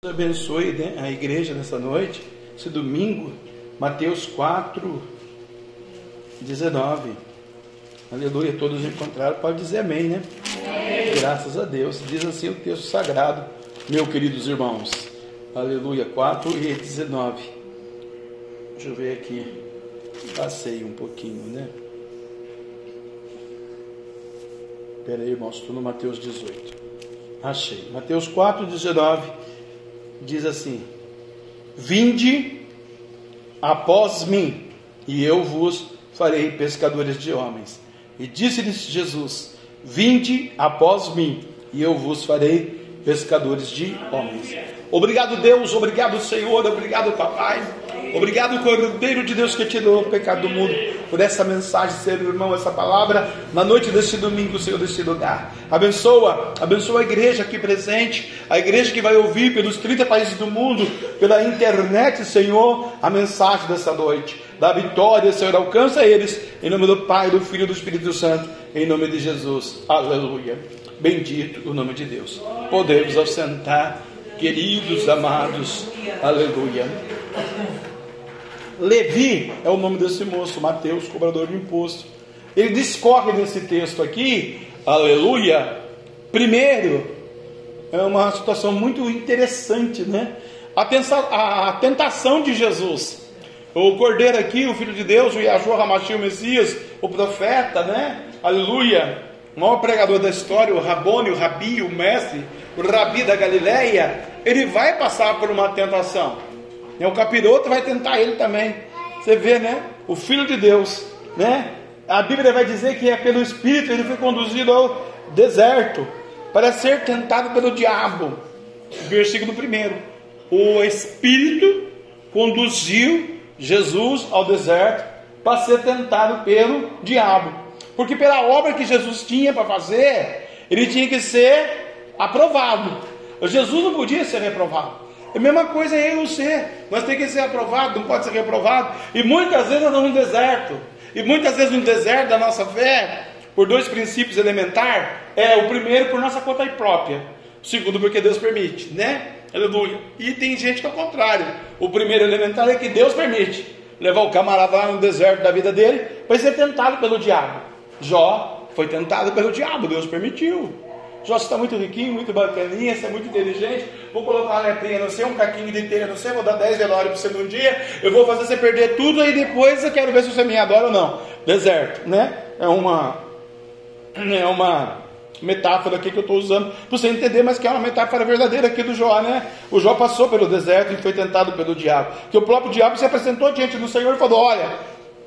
Deus abençoe né, a igreja nessa noite, esse domingo, Mateus 4, 19. Aleluia, todos encontraram, pode dizer amém, né? Amém. Graças a Deus. Diz assim o texto sagrado, meus queridos irmãos. Aleluia, 4 e 19. Deixa eu ver aqui. Passei um pouquinho, né? Espera aí, irmãos, estou no Mateus 18. Achei. Mateus 4, 19 diz assim: Vinde após mim, e eu vos farei pescadores de homens. E disse-lhes Jesus: Vinde após mim, e eu vos farei pescadores de homens. Obrigado, Deus, obrigado, Senhor, obrigado, Papai. Obrigado, Cordeiro de Deus que tirou o pecado do mundo, por essa mensagem, Senhor irmão, essa palavra, na noite deste domingo, Senhor, deste lugar. Abençoa, abençoa a igreja aqui presente, a igreja que vai ouvir pelos 30 países do mundo, pela internet, Senhor, a mensagem dessa noite. Da vitória, Senhor, alcança eles, em nome do Pai, do Filho e do Espírito Santo, em nome de Jesus. Aleluia. Bendito o nome de Deus. Podemos assentar, queridos, amados. Aleluia. Levi é o nome desse moço, Mateus, cobrador de imposto. Ele discorre nesse texto aqui, aleluia. Primeiro, é uma situação muito interessante, né? A, a, a tentação de Jesus. O cordeiro aqui, o filho de Deus, o Yahshua Hamashi, o Messias, o profeta, né? Aleluia. O maior pregador da história, o Rabone, o Rabi, o mestre, o Rabi da Galileia, ele vai passar por uma tentação. E o capiroto vai tentar ele também. Você vê, né? O Filho de Deus, né? A Bíblia vai dizer que é pelo Espírito ele foi conduzido ao deserto para ser tentado pelo diabo. Versículo 1. O Espírito conduziu Jesus ao deserto para ser tentado pelo diabo. Porque pela obra que Jesus tinha para fazer, ele tinha que ser aprovado. Jesus não podia ser reprovado. É a mesma coisa eu e você. Nós temos que ser aprovado, não pode ser reprovado. E muitas vezes nós estamos no deserto. E muitas vezes no deserto da nossa fé, por dois princípios elementares, é o primeiro por nossa conta própria. O segundo porque Deus permite, né? Aleluia. E tem gente que é o contrário. O primeiro elementar é que Deus permite levar o camarada lá no deserto da vida dele para ser tentado pelo diabo. Jó foi tentado pelo diabo, Deus permitiu. Jó está muito riquinho, muito bacaninha, você é muito inteligente. Vou colocar uma letrinha no seu, um caquinho de telha no seu, vou dar 10 velórios para você num dia. Eu vou fazer você perder tudo e depois eu quero ver se você me adora ou não. Deserto, né? É uma. É uma metáfora aqui que eu estou usando para você entender, mas que é uma metáfora verdadeira aqui do Jó, né? O Jó passou pelo deserto e foi tentado pelo diabo. Que o próprio diabo se apresentou diante do Senhor e falou: Olha,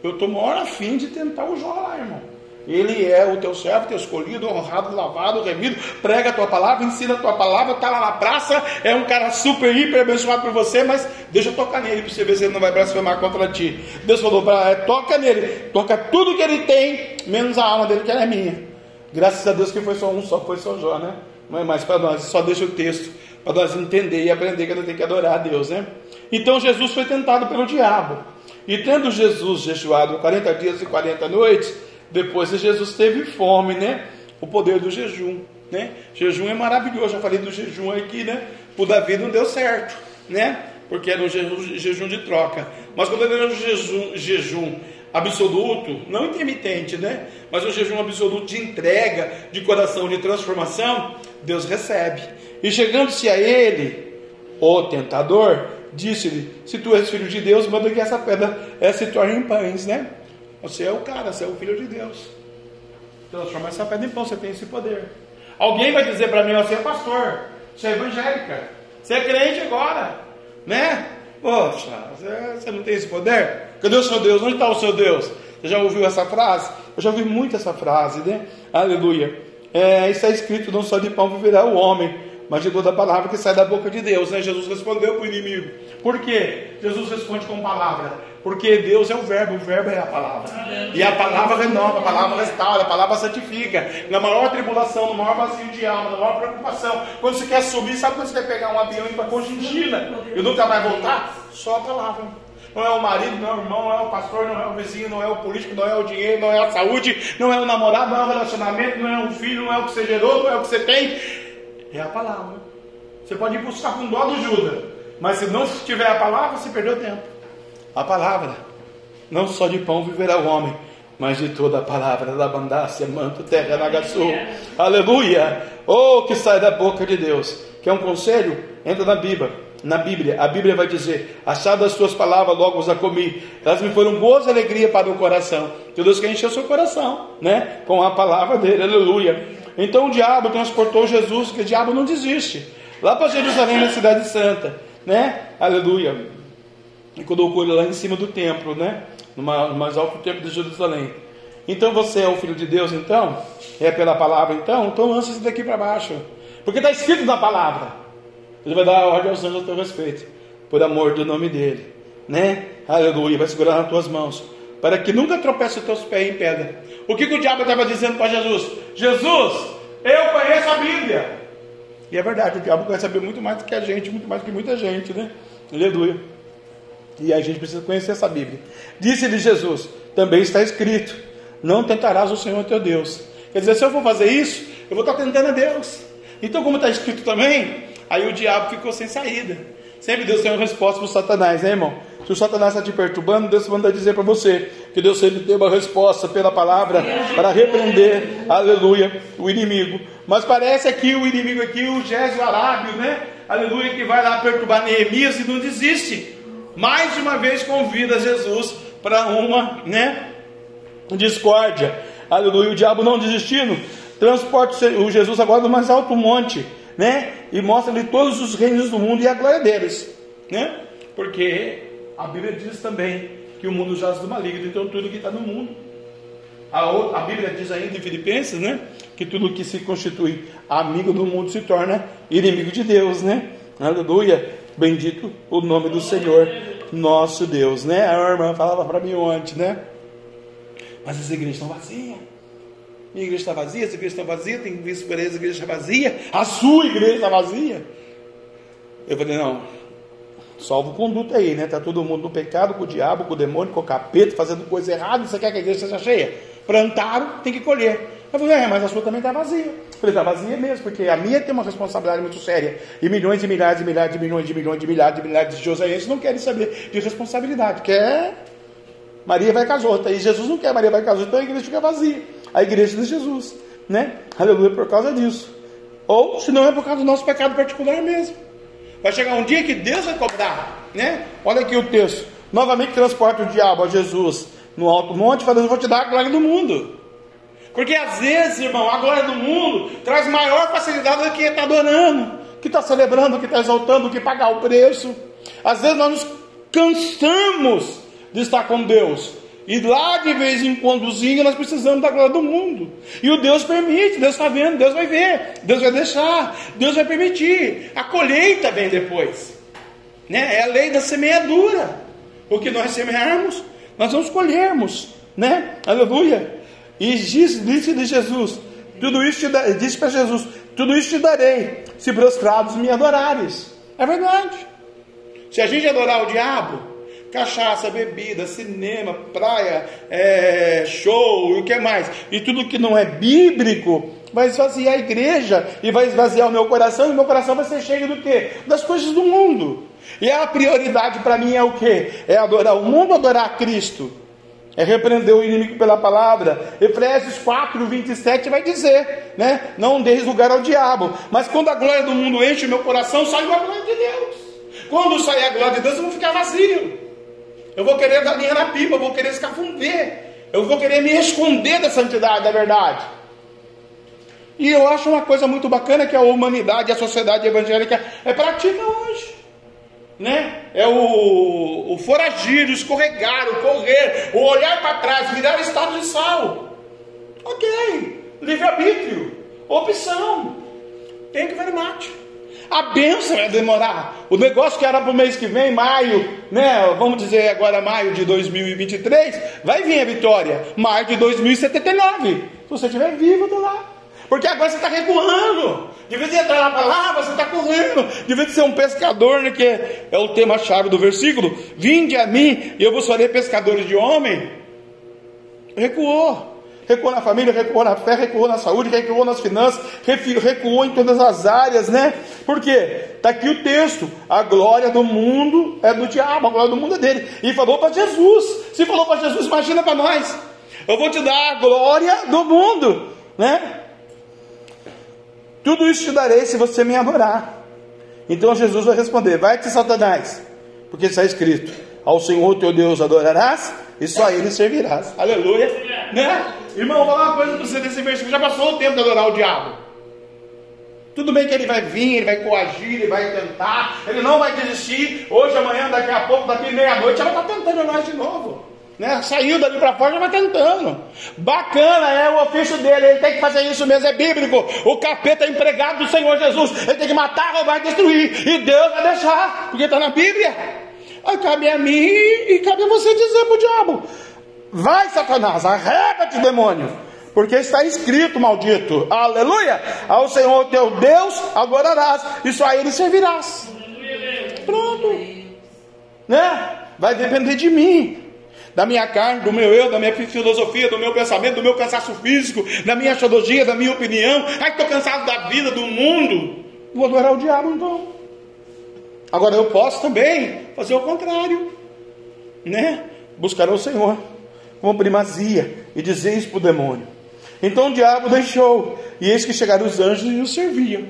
eu estou maior afim de tentar o Jó lá, irmão. Ele é o teu servo, teu escolhido, honrado, lavado, remido, prega a tua palavra, ensina a tua palavra, está lá na praça, é um cara super, hiper abençoado por você, mas deixa eu tocar nele para você ver se ele não vai blasfemar contra ti. Deus falou para é, toca nele, toca tudo que ele tem, menos a alma dele que ela é minha. Graças a Deus que foi só um, só foi só Jó, né? Não é mais para nós, só deixa o texto, para nós entender e aprender que nós temos que adorar a Deus, né? Então Jesus foi tentado pelo diabo. E tendo Jesus jejuado 40 dias e 40 noites, depois Jesus teve fome, né? O poder do jejum, né? Jejum é maravilhoso. Já falei do jejum aqui, né? O Davi não deu certo, né? Porque era um jejum, de troca. Mas quando ele era um jejum, jejum absoluto, não intermitente, né? Mas um jejum absoluto de entrega, de coração, de transformação, Deus recebe. E chegando-se a ele, o tentador, disse-lhe: Se tu és filho de Deus, manda que essa pedra se torne em pães, né? Você é o cara, você é o filho de Deus. Transforma essa pedra em pão, você tem esse poder. Alguém vai dizer para mim, você é pastor, você é evangélica, você é crente agora, né? Poxa, você, não tem esse poder? Cadê o seu Deus? Onde está o seu Deus? Você já ouviu essa frase? Eu já ouvi muito essa frase, né? Aleluia. É, está escrito: não só de pão viverá o homem, mas de toda palavra que sai da boca de Deus. Né? Jesus respondeu para o inimigo. Por quê? Jesus responde com palavra. Porque Deus é o verbo, o verbo é a palavra. E a palavra renova, a palavra restaura, a palavra santifica. Na maior tribulação, no maior vazio de alma, na maior preocupação. Quando você quer subir, sabe quando você quer pegar um avião e ir para Congigina e nunca vai voltar? Só a palavra. Não é o marido, não é o irmão, não é o pastor, não é o vizinho, não é o político, não é o dinheiro, não é a saúde, não é o namorado, não é o relacionamento, não é o filho, não é o que você gerou, não é o que você tem. É a palavra. Você pode ir buscar com dó do Judas, mas se não tiver a palavra, você perdeu tempo. A palavra, não só de pão viverá o homem, mas de toda a palavra da bandácia, manto, terra, nagaçu. Aleluia! Oh, que sai da boca de Deus. Quer um conselho? Entra na Bíblia. Na Bíblia, a Bíblia vai dizer: Achado as tuas palavras, logo os a comi. Elas me foram boas alegria para o coração. Que Deus quer encher o seu coração, né? Com a palavra dele, aleluia. Então o diabo transportou Jesus, que o diabo não desiste. Lá para Jerusalém, na cidade santa, né? Aleluia. E colocou ele lá em cima do templo, né? No mais alto templo de Jerusalém. Então você é o filho de Deus, então? É pela palavra, então? Então lança isso daqui para baixo. Porque está escrito na palavra. Ele vai dar ordem aos anjos a teu respeito, por amor do nome dele, né? Aleluia, vai segurar nas tuas mãos, para que nunca tropece os teus pés em pedra. O que, que o diabo estava dizendo para Jesus? Jesus, eu conheço a Bíblia. E é verdade, o diabo conhece a Bíblia muito mais do que a gente, muito mais do que muita gente, né? Aleluia. E a gente precisa conhecer essa Bíblia. Disse-lhe Jesus: também está escrito: não tentarás o Senhor teu Deus. Quer dizer, se eu for fazer isso, eu vou estar tentando a Deus. Então, como está escrito também, Aí o diabo ficou sem saída. Sempre Deus tem uma resposta para o Satanás, né, irmão? Se o Satanás está te perturbando, Deus manda dizer para você que Deus sempre tem uma resposta pela palavra para repreender, aleluia, o inimigo. Mas parece aqui o inimigo aqui, o Gésio Arábio, né? Aleluia, que vai lá perturbar Neemias e não desiste. Mais uma vez convida Jesus para uma, né, discórdia. Aleluia, o diabo não desistindo, transporta o Jesus agora no mais alto monte né? E mostra-lhe todos os reinos do mundo e a glória deles, né? Porque a Bíblia diz também que o mundo jaz do maligno, então tudo que está no mundo. A, outra, a Bíblia diz ainda em Filipenses, né? Que tudo que se constitui amigo do mundo se torna inimigo de Deus, né? Aleluia! Bendito o nome do Senhor, nosso Deus, né? A irmã falava para mim ontem, né? Mas as igrejas estão vazias. Minha igreja está vazia, essa igreja está vazia, tem visto por aí, essa igreja está vazia, a sua igreja está vazia. Eu falei, não, salvo conduta aí, né? Está todo mundo no pecado, com o diabo, com o demônio, com o capeta, fazendo coisa errada, você quer que a igreja seja cheia? Plantaram, tem que colher. Eu falei, é, mas a sua também está vazia. Eu falei, está vazia mesmo, porque a minha tem uma responsabilidade muito séria. E milhões e milhares e milhares de milhões de milhões de milhares de milhares de joseenses não querem saber de responsabilidade. Quer Maria vai casar outra. E Jesus não quer Maria vai casar então a igreja fica vazia a igreja de Jesus, né? Aleluia por causa disso. Ou se não é por causa do nosso pecado particular mesmo. Vai chegar um dia que Deus vai cobrar, né? Olha aqui o texto. Novamente transporta o diabo a Jesus no alto monte, falando: "Vou te dar a glória do mundo". Porque às vezes, irmão, a glória do mundo traz maior facilidade do que está adorando, que está celebrando, que está exaltando, que pagar o preço. Às vezes nós nos cansamos de estar com Deus, e lá de vez em quando nós precisamos da glória do mundo. E o Deus permite, Deus está vendo, Deus vai ver, Deus vai deixar, Deus vai permitir. A colheita vem depois. Né? É a lei da semeadura. O que nós semearmos, nós vamos colhermos. Né? Aleluia. E disse, disse de Jesus, tudo isso te disse para Jesus, tudo isso te darei, se prostrados me adorares. É verdade. Se a gente adorar o diabo, cachaça, bebida, cinema, praia, é, show e o que mais, e tudo que não é bíblico, vai esvaziar a igreja e vai esvaziar o meu coração, e o meu coração vai ser cheio do quê? Das coisas do mundo. E a prioridade para mim é o quê? É adorar o mundo, adorar Cristo. É repreender o inimigo pela palavra. Efésios 4, 27 vai dizer, né? Não deis lugar ao diabo. Mas quando a glória do mundo enche o meu coração, sai a glória de Deus. Quando sair a glória de Deus, eu vou ficar vazio. Eu vou querer dar linha na pipa, eu vou querer escafundar. Eu vou querer me esconder da santidade, da verdade. E eu acho uma coisa muito bacana que a humanidade, a sociedade evangélica é pratica hoje. Né? É o, o foragir, o escorregar, o correr, o olhar para trás, virar estado de sal. Ok, livre-arbítrio, opção. Tem que ver mate. A benção vai demorar. O negócio que era para o mês que vem, maio, né? Vamos dizer agora maio de 2023, vai vir a vitória. Maio de 2079. Se você estiver vivo, do lá. Porque agora você está recuando. De vez de entrar na palavra, você está correndo. De vez de ser um pescador, né, que é, é o tema-chave do versículo. Vinde a mim e eu vos farei pescadores de homem. Recuou. recuou na família, recuou na fé, recuou na saúde, recuou nas finanças, recuou em todas as áreas, né? Por quê? Está aqui o texto: a glória do mundo é do diabo, a glória do mundo é dele. E falou para Jesus. Se falou para Jesus, imagina para nós. Eu vou te dar a glória do mundo, né? Tudo isso te darei se você me adorar. Então Jesus vai responder: Vai-te, Satanás, porque está escrito: Ao Senhor teu Deus adorarás e só a Ele servirás. Aleluia. Né? Irmão, vou falar uma coisa para você desse versículo: já passou o tempo de adorar o diabo. Tudo bem que ele vai vir, ele vai coagir, ele vai tentar, ele não vai desistir. Hoje, amanhã, daqui a pouco, daqui meia-noite, ela está tentando nós de novo. Né? Saiu dali para fora, já vai tentando. Bacana, é o ofício dele, ele tem que fazer isso mesmo, é bíblico. O capeta é empregado do Senhor Jesus, ele tem que matar, roubar e destruir. E Deus vai deixar, porque está na Bíblia. Aí cabe a mim e cabe a você dizer para o diabo: Vai, Satanás, arreda-te, demônio. Porque está escrito, maldito, aleluia, ao Senhor teu Deus adorarás, e só a Ele servirás. Pronto, né? Vai depender de mim da minha carne, do meu eu, da minha filosofia, do meu pensamento, do meu cansaço físico, da minha teologia, da minha opinião. Ai, estou cansado da vida, do mundo. Vou adorar o diabo então. Agora eu posso também fazer o contrário, né? Buscar o Senhor com primazia e dizer isso para o demônio. Então o diabo deixou, e eis que chegaram os anjos e o serviam.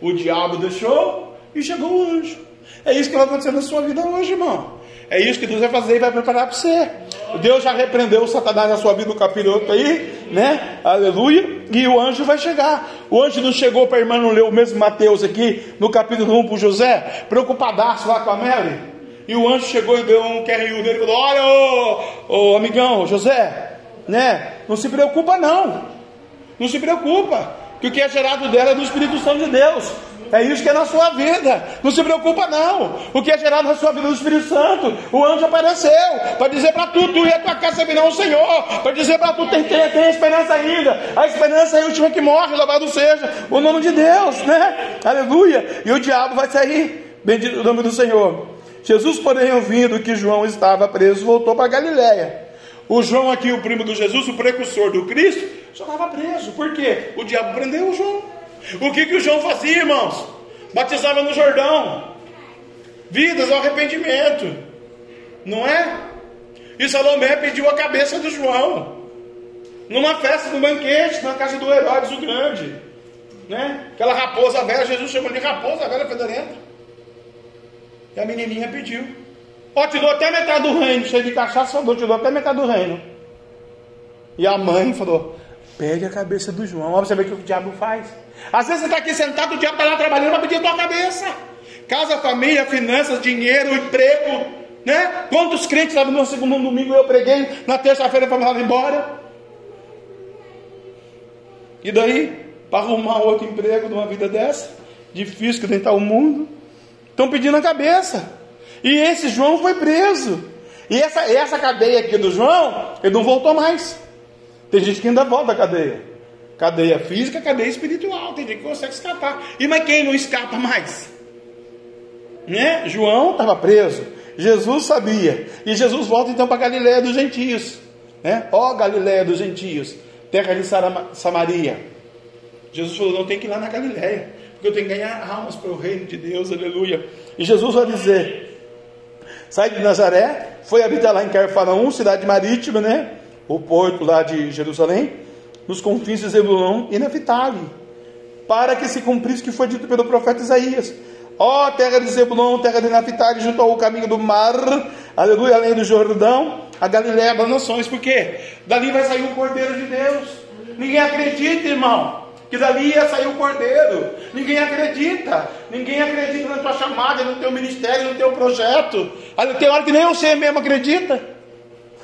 O diabo deixou e chegou o anjo. É isso que vai acontecer na sua vida hoje, irmão. É isso que Deus vai fazer e vai preparar para você. Deus já repreendeu o Satanás na sua vida no capítulo 8 aí, né? Aleluia. E o anjo vai chegar. O anjo não chegou para a irmã não ler o mesmo Mateus aqui, no capítulo 1 para José, preocupadaço lá com a Mary. E o anjo chegou e deu um QRU nele e falou: Olha, ô, ô amigão, José, né? Não se preocupa, não. Não se preocupa. Que o que é gerado dela é do Espírito Santo de Deus. É isso que é na sua vida. Não se preocupa, não. O que é gerado na sua vida do Espírito Santo. O anjo apareceu para dizer para tu, tu e a tua casa servirão o Senhor. Para dizer para tu, tem, tem, tem esperança ainda. A esperança é a última que morre, louvado seja o nome de Deus, né? Aleluia. E o diabo vai sair. Bendito o nome do Senhor. Jesus, porém, ouvindo que João estava preso, voltou para Galiléia. O João aqui, o primo do Jesus, o precursor do Cristo, já estava preso. Por quê? O diabo prendeu o João. O que, que o João fazia, irmãos? Batizava no Jordão, vidas ao arrependimento, não é? E Salomé pediu a cabeça do João, numa festa, num banquete, na casa do Herodes o Grande, né? Aquela raposa velha, Jesus chamou de raposa velha fedorenta. E a menininha pediu: Ó, oh, te dou até metade do reino, cheio de cachaça, eu te dou até metade do reino. E a mãe falou: Pegue a cabeça do João, ó, você ver o que o diabo faz. Às vezes você está aqui sentado, o diabo está lá trabalhando para pedir a tua cabeça. Casa, família, finanças, dinheiro, emprego. Né? Quantos crentes estavam no segundo domingo eu preguei, na terça-feira mandar embora? E daí, para arrumar outro emprego numa vida dessa, difícil que tentar o mundo, estão pedindo a cabeça. E esse João foi preso. E essa, essa cadeia aqui do João, ele não voltou mais. Tem gente que ainda volta da cadeia. Cadeia física, cadeia espiritual. Tem gente que consegue escapar. E mas quem não escapa mais? Né? João estava preso. Jesus sabia. E Jesus volta então para Galiléia dos gentios. Né? Ó Galiléia dos gentios, terra de Samaria. Jesus falou: não tem que ir lá na Galiléia, porque eu tenho que ganhar almas para o reino de Deus, aleluia. E Jesus vai dizer: sai de Nazaré, foi habitar lá em Carfanaum, cidade marítima, né? O porto lá de Jerusalém nos confins de Zebulão e Neftali, para que se cumprisse o que foi dito pelo profeta Isaías. Ó oh, terra de Zebulão, terra de Naphtali, junto ao caminho do mar, aleluia, além do Jordão, a Galiléia das nações, porque dali vai sair o Cordeiro de Deus. Ninguém acredita, irmão, que dali ia sair o Cordeiro. Ninguém acredita. Ninguém acredita na tua chamada, no teu ministério, no teu projeto. Tem hora que nem você mesmo acredita.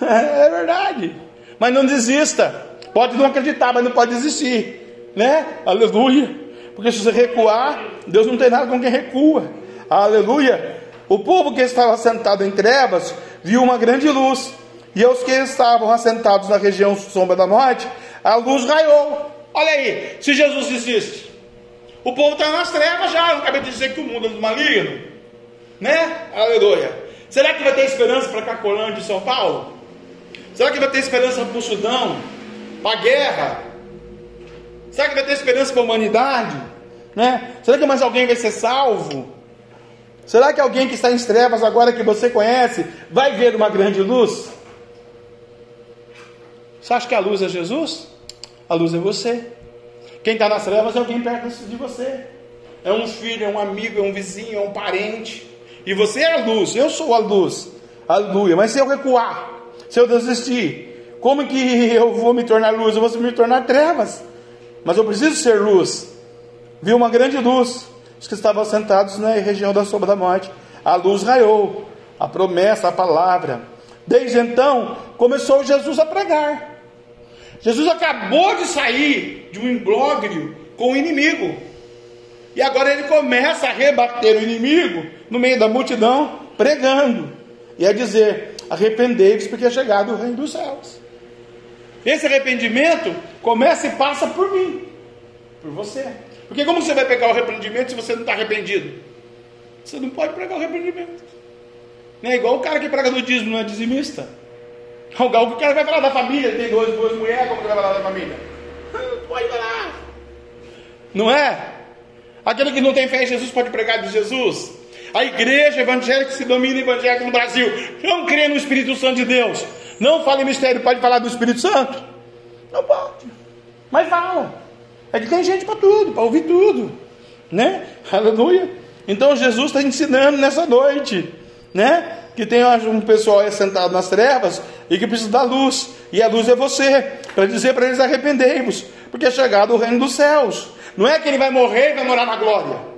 É verdade. Mas não desista. Pode não acreditar, mas não pode desistir, né? Aleluia. Porque se você recuar, Deus não tem nada com quem recua. Aleluia. O povo que estava sentado em trevas viu uma grande luz, e os que estavam assentados na região sombra da morte, a luz raiou. Olha aí, se Jesus existe, o povo está nas trevas já. Não acabei de dizer que o mundo é do maligno, né? Aleluia. Será que vai ter esperança para Cacolândia de São Paulo? Será que vai ter esperança para o Sudão? Para a guerra? Será que vai ter esperança para a humanidade? Né? Será que mais alguém vai ser salvo? Será que alguém que está em trevas agora que você conhece vai ver uma grande luz? Você acha que a luz é Jesus? A luz é você. Quem está nas trevas é alguém perto de você. É um filho, é um amigo, é um vizinho, é um parente. E você é a luz, eu sou a luz. Aleluia. Mas se eu recuar, se eu desistir, como que eu vou me tornar luz? Eu vou me tornar trevas. Mas eu preciso ser luz. Viu uma grande luz. Os que estavam sentados na região da sombra da morte. A luz raiou. A promessa, a palavra. Desde então, começou Jesus a pregar. Jesus acabou de sair de um imbróglio com o inimigo. E agora ele começa a rebater o inimigo no meio da multidão, pregando. E a dizer: arrependei-vos, porque é chegado o reino dos céus. Esse arrependimento começa e passa por mim, por você. Porque como você vai pegar o arrependimento se você não está arrependido? Você não pode pregar o arrependimento. Não é igual o cara que prega no dízimo, não é dizimista. O cara vai falar da família, tem duas, duas mulheres, como que vai falar da família? Pode falar. Não é? Aquele que não tem fé em Jesus pode pregar de Jesus. A igreja evangélica se domina evangélica no Brasil não crê no Espírito Santo de Deus. Não fala em mistério, pode falar do Espírito Santo? Não pode. Mas fala. É que tem gente para tudo, para ouvir tudo. Né? Aleluia. Então Jesus está ensinando nessa noite. Né? Que tem um pessoal sentado nas trevas e que precisa da luz. E a luz é você. Para dizer para eles arrependei-vos. Porque é chegado o reino dos céus. Não é que ele vai morrer e vai morar na glória.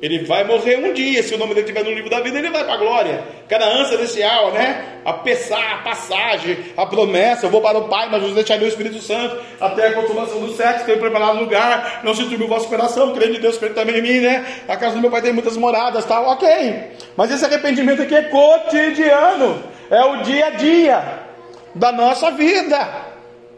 Ele vai morrer um dia, se o nome dele estiver no livro da vida, ele vai para a glória. Cada ânsia celestial, né? A pensar, a passagem, a promessa. Eu vou para o Pai, mas vos deixarei o Espírito Santo até a consumação do sexo. Tenho preparado lugar. Não se turbe o vosso coração. Crede em Deus, crede também em mim, né? A casa do meu pai tem muitas moradas, tal. Ok. Mas esse arrependimento aqui é cotidiano. É o dia a dia da nossa vida.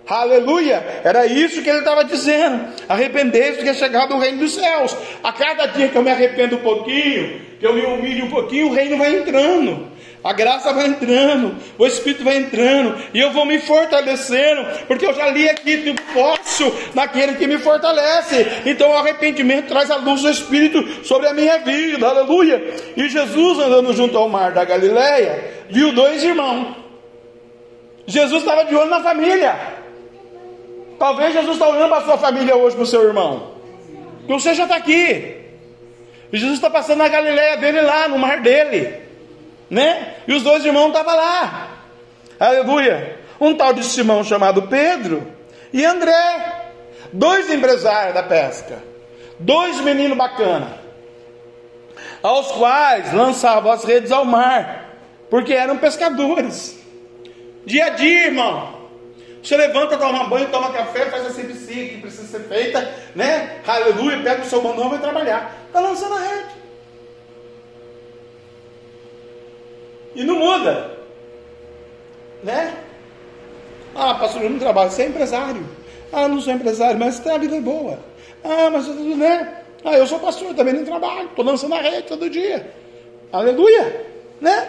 Aleluia! Era isso que ele estava dizendo. Arrependei-se que é chegado o reino dos céus. A cada dia que eu me arrependo um pouquinho, que eu me humilho um pouquinho, o reino vai entrando. A graça vai entrando, o Espírito vai entrando, e eu vou me fortalecendo, porque eu já li aqui que posso naquele que me fortalece. Então o arrependimento traz a luz do Espírito sobre a minha vida, aleluia. E Jesus andando junto ao mar da Galileia, viu dois irmãos. Jesus estava de olho na família. Talvez Jesus está olhando para a sua família hoje, para o seu irmão. E você já está aqui. E Jesus está passando na Galileia dele lá, no mar dele. Né? E os dois irmãos estavam lá. Aleluia. Um tal de Simão chamado Pedro e André. Dois empresários da pesca. Dois meninos bacanas. Aos quais lançavam as redes ao mar. Porque eram pescadores. Dia a dia, irmão. Você levanta, toma banho, toma café, faz a CBC que precisa ser feita, né? Aleluia, pega o seu mandão e vai trabalhar. Está lançando a rede. E não muda. Né? Ah, pastor, eu não trabalho, você é empresário. Ah, não sou empresário, mas a vida é boa. Ah, mas né? Ah, eu sou pastor, também não trabalho, estou lançando a rede todo dia. Aleluia, né?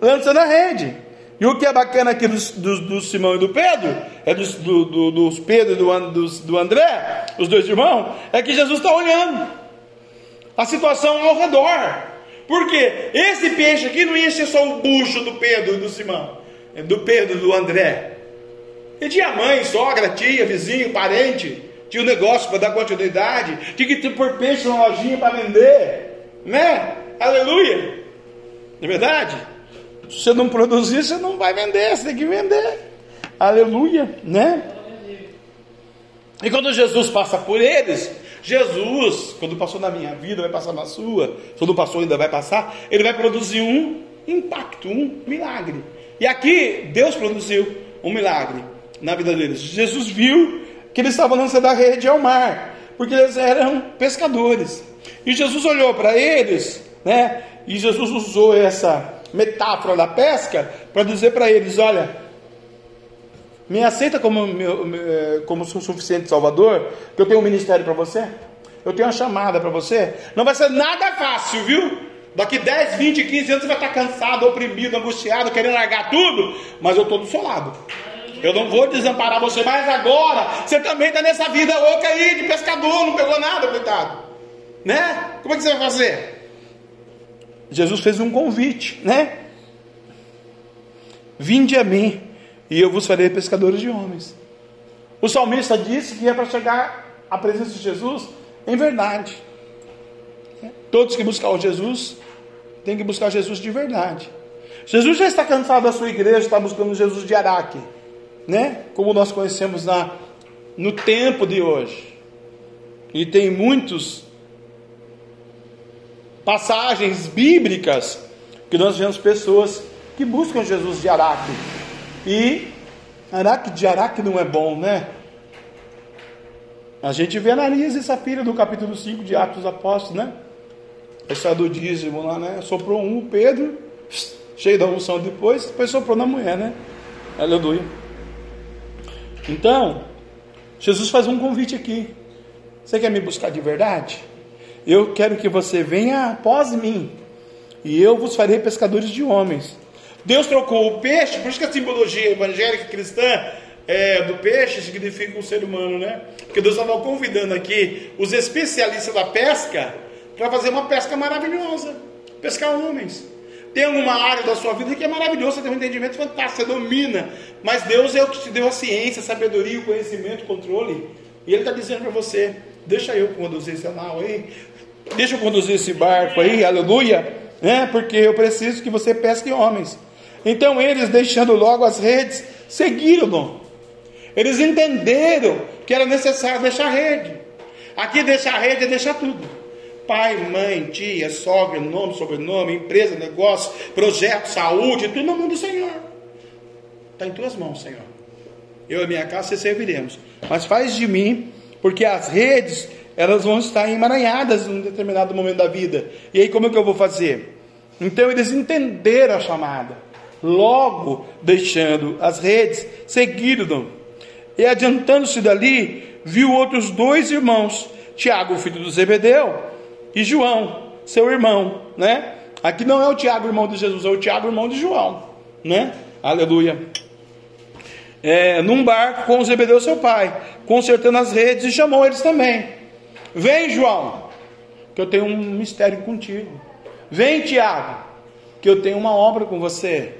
Lançando a rede. E o que é bacana aqui do, do, Simão e do Pedro, é dos, do, do, dos Pedro e do, do, André, os dois irmãos, é que Jesus está olhando a situação ao redor. Porque esse peixe aqui não ia ser só o bucho do Pedro e do Simão, é do Pedro e do André. Ele tinha mãe, sogra, tia, vizinho, parente, tinha um negócio para dar continuidade, tinha que ter por peixe na lojinha para vender, né? Aleluia! Não é verdade? Se você não produzir, você não vai vender, você tem que vender. Aleluia, né? E quando Jesus passa por eles, Jesus, quando passou na minha vida, vai passar na sua, não passou ainda vai passar, ele vai produzir um impacto, um milagre. E aqui Deus produziu um milagre na vida deles. Jesus viu que eles estavam lançando a rede ao mar, porque eles eram pescadores. E Jesus olhou para eles, né? E Jesus usou essa metáfora da pesca para dizer para eles: olha, me aceita como, meu, eh, como suficiente salvador, que eu tenho um ministério para você, eu tenho uma chamada para você. Não vai ser nada fácil, viu? Daqui 10, 20, 15 anos você vai estar cansado, oprimido, angustiado, querendo largar tudo, mas eu estou do seu lado. Eu não vou desamparar você, mas agora você também está nessa vida louca aí de pescador, não pegou nada, coitado. Né? Como é que você vai fazer? Jesus fez um convite, né? Vinde a mim, e eu vos farei pescadores de homens. O salmista disse que é para chegar à presença de Jesus em verdade. Todos que buscar o Jesus têm que buscar Jesus de verdade. Jesus já está cansado da sua igreja, está buscando Jesus de Araque, né? Como nós conhecemos na, no tempo de hoje. E tem muitos passagens bíblicas que nós vemos pessoas que buscam Jesus de Araque. E Araque de Araque não é bom, né? A gente vê Ananias e Safira no capítulo 5 de Atos dos Apóstolos, né? Essa do dízimo lá, né? Soprou um, Pedro, cheio da unção depois, depois soprou na mulher, né? Aleluia. Então, Jesus faz um convite aqui. Você quer me buscar de verdade? Eu quero que você venha após mim, e eu vos farei pescadores de homens. Deus trocou o peixe, por isso que a simbologia evangélica cristã é, do peixe significa um ser humano, né? Porque Deus estava convidando aqui os especialistas da pesca para fazer uma pesca maravilhosa pescar homens. Tem alguma área da sua vida que é maravilhosa, você tem um entendimento fantástico, você domina, mas Deus é o que te deu a ciência, a sabedoria, o conhecimento, o controle, e Ele está dizendo para você: deixa eu conduzir esse canal aí, deixa eu conduzir esse barco aí, aleluia, né? porque eu preciso que você pesque homens. Então eles, deixando logo as redes, seguiram-no. Eles entenderam que era necessário deixar a rede. Aqui deixar a rede é deixar tudo. Pai, mãe, tia, sogra, nome, sobrenome, empresa, negócio, projeto, saúde, tudo no mundo do Senhor. Está em tuas mãos, Senhor. Eu e minha casa, se serviremos. Mas faz de mim, porque as redes, elas vão estar emaranhadas em um determinado momento da vida. E aí, como é que eu vou fazer? Então, eles entenderam a chamada. Logo, deixando as redes, seguiram. E adiantando-se dali, viu outros dois irmãos, Tiago, filho do Zebedeu, e João, seu irmão, né? Aqui não é o Tiago, irmão de Jesus, é o Tiago, irmão de João, né? Aleluia. É, num barco com Zebedeu, seu pai, consertando as redes, e chamou eles também. Vem, João, que eu tenho um mistério contigo. Vem, Tiago, que eu tenho uma obra com você.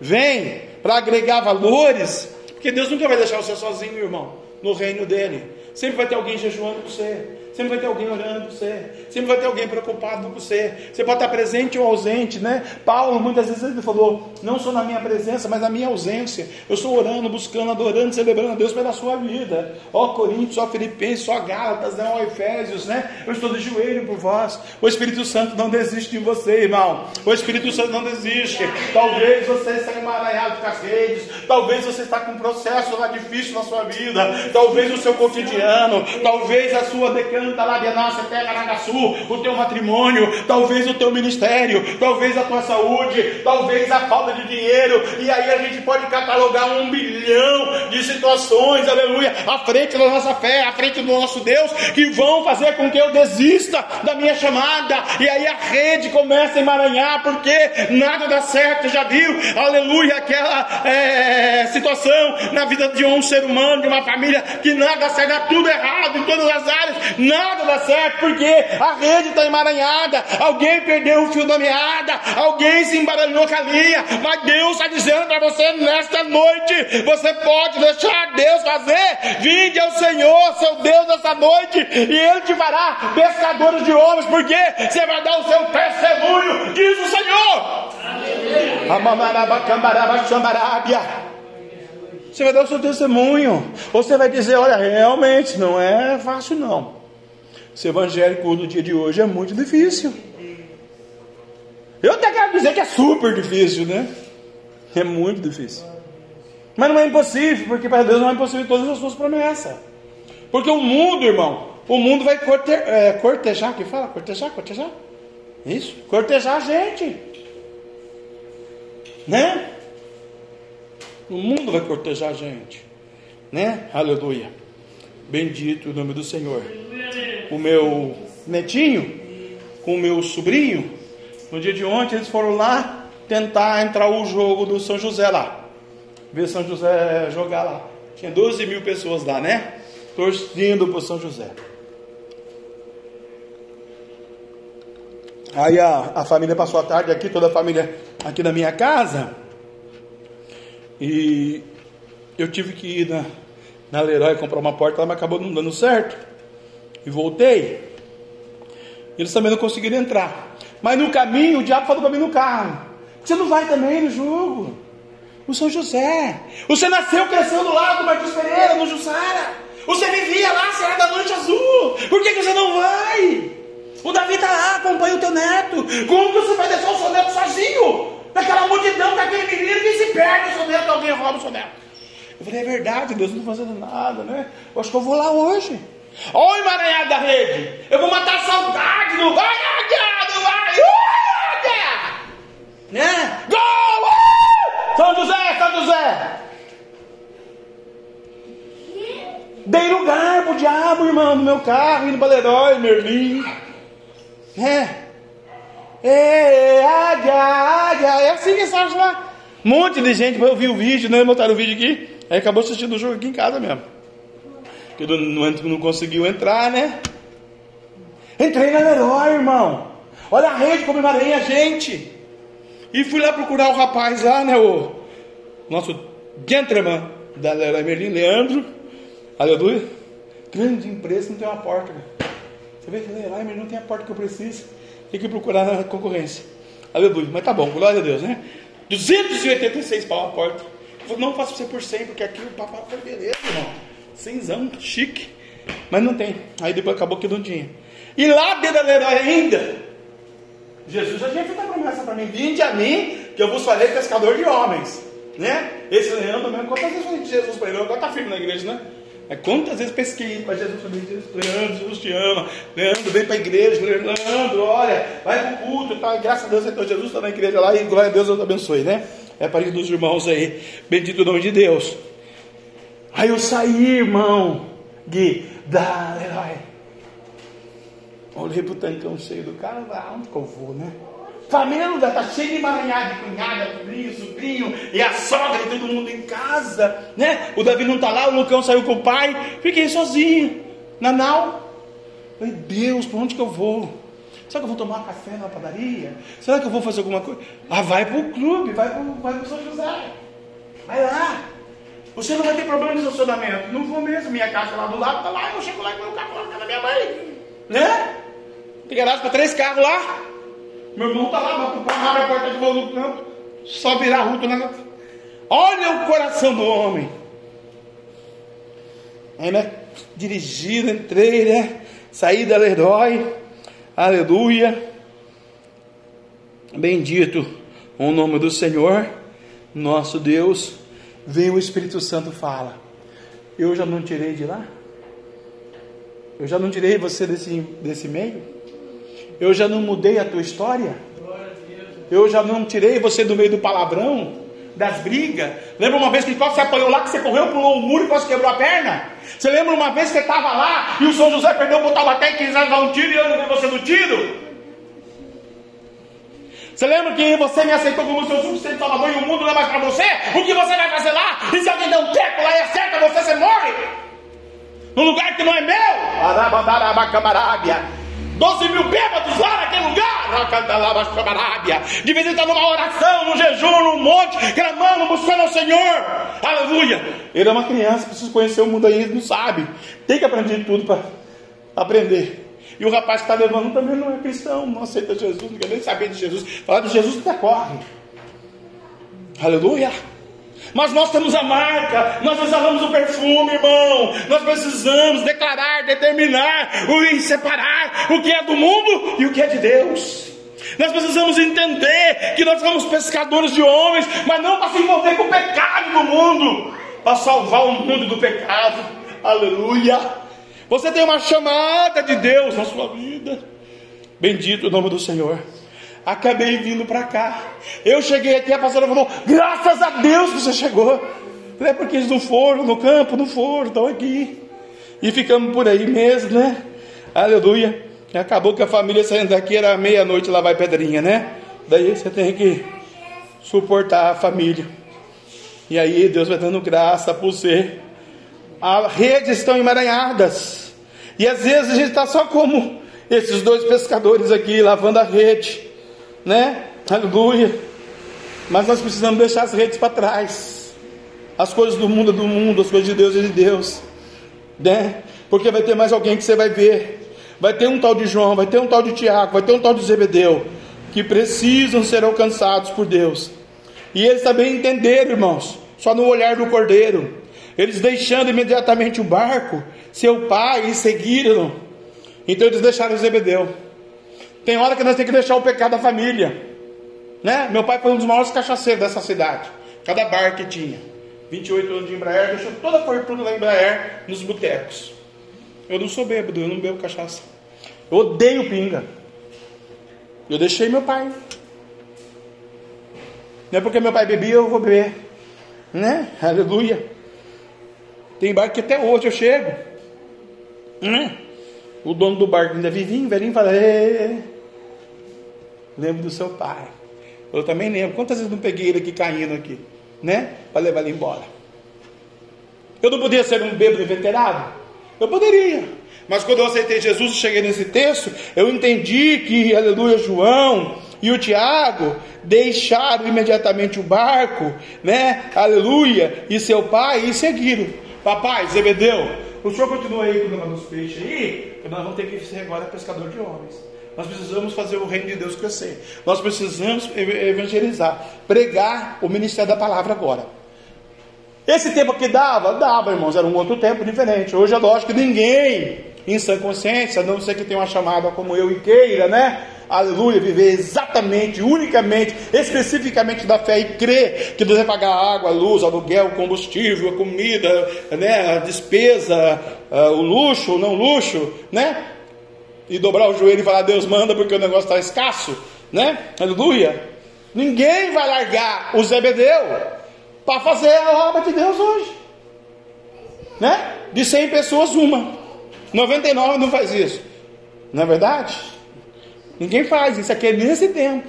Vem para agregar valores, porque Deus nunca vai deixar você sozinho, irmão, no reino dele. Sempre vai ter alguém jejuando por você. Sempre vai ter alguém orando por você. Sempre vai ter alguém preocupado com você. Você pode estar presente ou ausente, né? Paulo muitas vezes ele falou: não sou na minha presença, mas na minha ausência. Eu estou orando, buscando, adorando, celebrando a Deus pela sua vida. Ó Coríntios, ó Filipenses, ó Gálatas, né? ó Efésios, né? Eu estou de joelho por vós. O Espírito Santo não desiste de você, irmão. O Espírito Santo não desiste. Talvez você esteja emaranhado com as redes. Talvez você está com um processo lá difícil na sua vida. Talvez o seu cotidiano. Talvez a sua decana canta lá de nossa terra Nagaçu, o teu matrimônio, talvez o teu ministério, talvez a tua saúde, talvez a falta de dinheiro, e aí a gente pode catalogar um bilhão de situações, aleluia, à frente da nossa fé, à frente do nosso Deus, que vão fazer com que eu desista da minha chamada, e aí a rede começa a emaranhar, porque nada dá certo, já viu, aleluia, aquela é, situação na vida de um ser humano, de uma família, que nada dá certo, dá tudo errado em todas as áreas, nada dá certo, porque a rede está emaranhada, alguém perdeu o fio da meada, alguém se embaralhou com a linha, mas Deus está dizendo para você nesta noite: você pode deixar Deus fazer, vinde ao Senhor, seu Deus, nessa noite, e Ele te fará pescadores de homens, porque você vai dar o seu testemunho, diz o Senhor. Você vai dar o seu testemunho. Ou você vai dizer: olha, realmente não é fácil, não. Ser evangélico no dia de hoje é muito difícil. Eu até quero dizer que é super difícil, né? É muito difícil. Mas não é impossível, porque para Deus não é impossível todas as suas promessas. Porque o mundo, irmão, o mundo vai corte, é, cortejar, que fala? Cortejar, cortejar? Isso, cortejar a gente. Né? O mundo vai cortejar a gente. Né? Aleluia. Bendito o nome do Senhor o meu netinho com o meu sobrinho. No dia de ontem eles foram lá tentar entrar o jogo do São José lá. ver São José jogar lá. Tinha 12 mil pessoas lá, né? Torcendo para São José. Aí a, a família passou a tarde aqui, toda a família aqui na minha casa. E eu tive que ir na, na Leroy comprar uma porta, mas acabou não dando certo. E voltei. Eles também não conseguiram entrar. Mas no caminho, o diabo falou para mim no carro: Você não vai também no jogo? O São José. Você nasceu, cresceu do lado do Martins Pereira, no Jussara. Você vivia lá, Serra da Noite Azul. Por que, que você não vai? O Davi está lá, acompanha o teu neto. Como você vai deixar o seu neto sozinho? Naquela multidão, daquele menino que se perde o seu neto, alguém rouba o seu neto. Eu falei, é verdade, Deus não está fazendo nada, né? Eu acho que eu vou lá hoje. Olha o emaranhado da rede. Eu vou matar a saudade. Não vai, não vai. Né? Gol! Uh! São José, São José. Dei lugar pro diabo, irmão, no meu carro, indo para Leroy, Merlin. Né? É, águia, águia. É assim que sai lá. Um monte de gente, eu vi o vídeo, né? Botaram o vídeo aqui. Aí acabou assistindo o jogo aqui em casa mesmo. Porque não, não conseguiu entrar, né? Entrei na Leroy, irmão. Olha a rede como emaranha a gente. E fui lá procurar o rapaz lá, né? O nosso gentleman da Leroy Merlin, Leandro. Aleluia. Grande empresa, não tem uma porta. Né? Você vê que Leroy Merlin não tem a porta que eu preciso. Tem que procurar na concorrência. Aleluia. Mas tá bom, glória a Deus, né? 286 pau a porta. Eu não, faço você por 100, porque aqui o papai foi beleza, irmão. Cenzão, chique. Mas não tem. Aí depois acabou que não tinha. E lá dentro da Leroy ainda, Jesus já tinha feito a promessa para mim: vinde a mim, que eu vos farei pescador de homens. Né? Esse Leandro mesmo, quantas vezes falei de Jesus para ele? Agora está firme na igreja, né? É, quantas vezes pesquei para Jesus, falei, Leandro, Jesus te ama, Leandro, vem para a igreja, Leandro, olha, vai para o culto, tá? graças a Deus, então Jesus está na igreja lá e glória a Deus, Deus abençoe, né? É para dos irmãos aí, bendito o nome de Deus. Aí eu saí, irmão, Gui, da Leroy. Olhei pro tancão cheio do carro, ah, onde que eu vou, né? Família tá cheio de emaranhado, de cunhada, sobrinho, sobrinho, e a sogra e todo mundo em casa, né? O Davi não tá lá, o Lucão saiu com o pai, fiquei sozinho, na nau. Falei, Deus, para onde que eu vou? Será que eu vou tomar café na padaria? Será que eu vou fazer alguma coisa? Ah, vai para o clube, vai para o São José. Vai lá. Você não vai ter problema de estacionamento. Não vou mesmo. Minha casa lá do lado está lá. Eu chego lá e põe o carro lá na da minha mãe. Né? Tem garagem para três carros lá. Meu irmão está lá, mas o pai abre a porta de voo campo. Só virar a ruta. Né? Olha o coração do homem. Aí, né? Dirigido, entrei, né? Saí da Leroy. Aleluia. Bendito o nome do Senhor, nosso Deus vem o Espírito Santo fala: Eu já não tirei de lá? Eu já não tirei você desse, desse meio? Eu já não mudei a tua história? Eu já não tirei você do meio do palavrão? Das brigas? Lembra uma vez que você apanhou lá, que você correu, pulou o muro e quase quebrou a perna? Você lembra uma vez que você estava lá e o São José perdeu o botão até e quis dar um tiro e eu levei você no tiro? Você lembra que você me aceitou como seu suficiente salvador e o mundo não é mais para você? O que você vai fazer lá? E se alguém der um teco lá e acerta você, você morre? Num lugar que não é meu? Arabandarabacamarábia. 12 mil bêbados lá naquele lugar. De vez em quando numa oração, num jejum, num monte, clamando, buscando ao Senhor. Aleluia. Ele é uma criança, precisa conhecer o mundo aí, ele não sabe. Tem que aprender tudo para aprender. E o rapaz que está levando também não é cristão, não aceita Jesus, não quer nem saber de Jesus. Falar de Jesus até corre. Aleluia. Mas nós temos a marca, nós exalamos o perfume, irmão. Nós precisamos declarar, determinar, e separar o que é do mundo e o que é de Deus. Nós precisamos entender que nós somos pescadores de homens, mas não para se envolver com o pecado do mundo, para salvar o mundo do pecado. Aleluia. Você tem uma chamada de Deus na sua vida. Bendito o nome do Senhor. Acabei vindo para cá. Eu cheguei aqui, a pastora falou: Graças a Deus que você chegou. É porque eles não foram no campo, não foram, estão aqui. E ficamos por aí mesmo, né? Aleluia. Acabou que a família saindo daqui era meia-noite lá vai pedrinha, né? Daí você tem que suportar a família. E aí Deus vai dando graça por ser. As redes estão emaranhadas. E às vezes a gente está só como esses dois pescadores aqui lavando a rede, né? Aleluia. Mas nós precisamos deixar as redes para trás. As coisas do mundo é do mundo, as coisas de Deus é de Deus, né? Porque vai ter mais alguém que você vai ver. Vai ter um tal de João, vai ter um tal de Tiago, vai ter um tal de Zebedeu, que precisam ser alcançados por Deus. E eles também entenderam, irmãos, só no olhar do cordeiro. Eles deixando imediatamente o barco, seu pai, e seguiram. Então eles deixaram Zebedeu. Tem hora que nós temos que deixar o pecado da família. Né? Meu pai foi um dos maiores cachaceiros dessa cidade. Cada bar que tinha. 28 anos de Embraer, deixou toda a fortuna da Embraer nos botecos. Eu não sou bêbado, eu não bebo cachaça. Eu odeio pinga. Eu deixei meu pai. Não é porque meu pai bebia, eu vou beber. Né? Aleluia. Tem bar que até hoje eu chego. Né? O dono do bar ainda vivinho, velhinho, fala: Lembro do seu pai. Eu também lembro. Quantas vezes não peguei ele aqui caindo aqui, né? Para levar ele embora. Eu não podia ser um bêbado inveterado? Eu poderia. Mas quando eu aceitei Jesus e cheguei nesse texto, eu entendi que, aleluia, João e o Tiago deixaram imediatamente o barco, né? Aleluia, e seu pai e seguiram. Papai, Zebedeu, o senhor continua aí cuidando dos peixes aí, nós vamos ter que ser agora pescador de homens. Nós precisamos fazer o reino de Deus crescer. Nós precisamos evangelizar, pregar o ministério da palavra agora. Esse tempo que dava, dava, irmãos, era um outro tempo diferente. Hoje é lógico que ninguém em sã consciência, a não ser que tenha uma chamada como eu e queira, né? Aleluia, viver exatamente, unicamente, especificamente da fé e crer que Deus vai pagar a água, a luz, aluguel, combustível, a comida, né, a despesa, uh, o luxo, não luxo, né? E dobrar o joelho e falar, Deus manda porque o negócio está escasso, né? Aleluia. Ninguém vai largar o Zebedeu para fazer a obra de Deus hoje, né? De 100 pessoas, uma. 99 não faz isso. Não é verdade? Ninguém faz isso aqui é nesse tempo.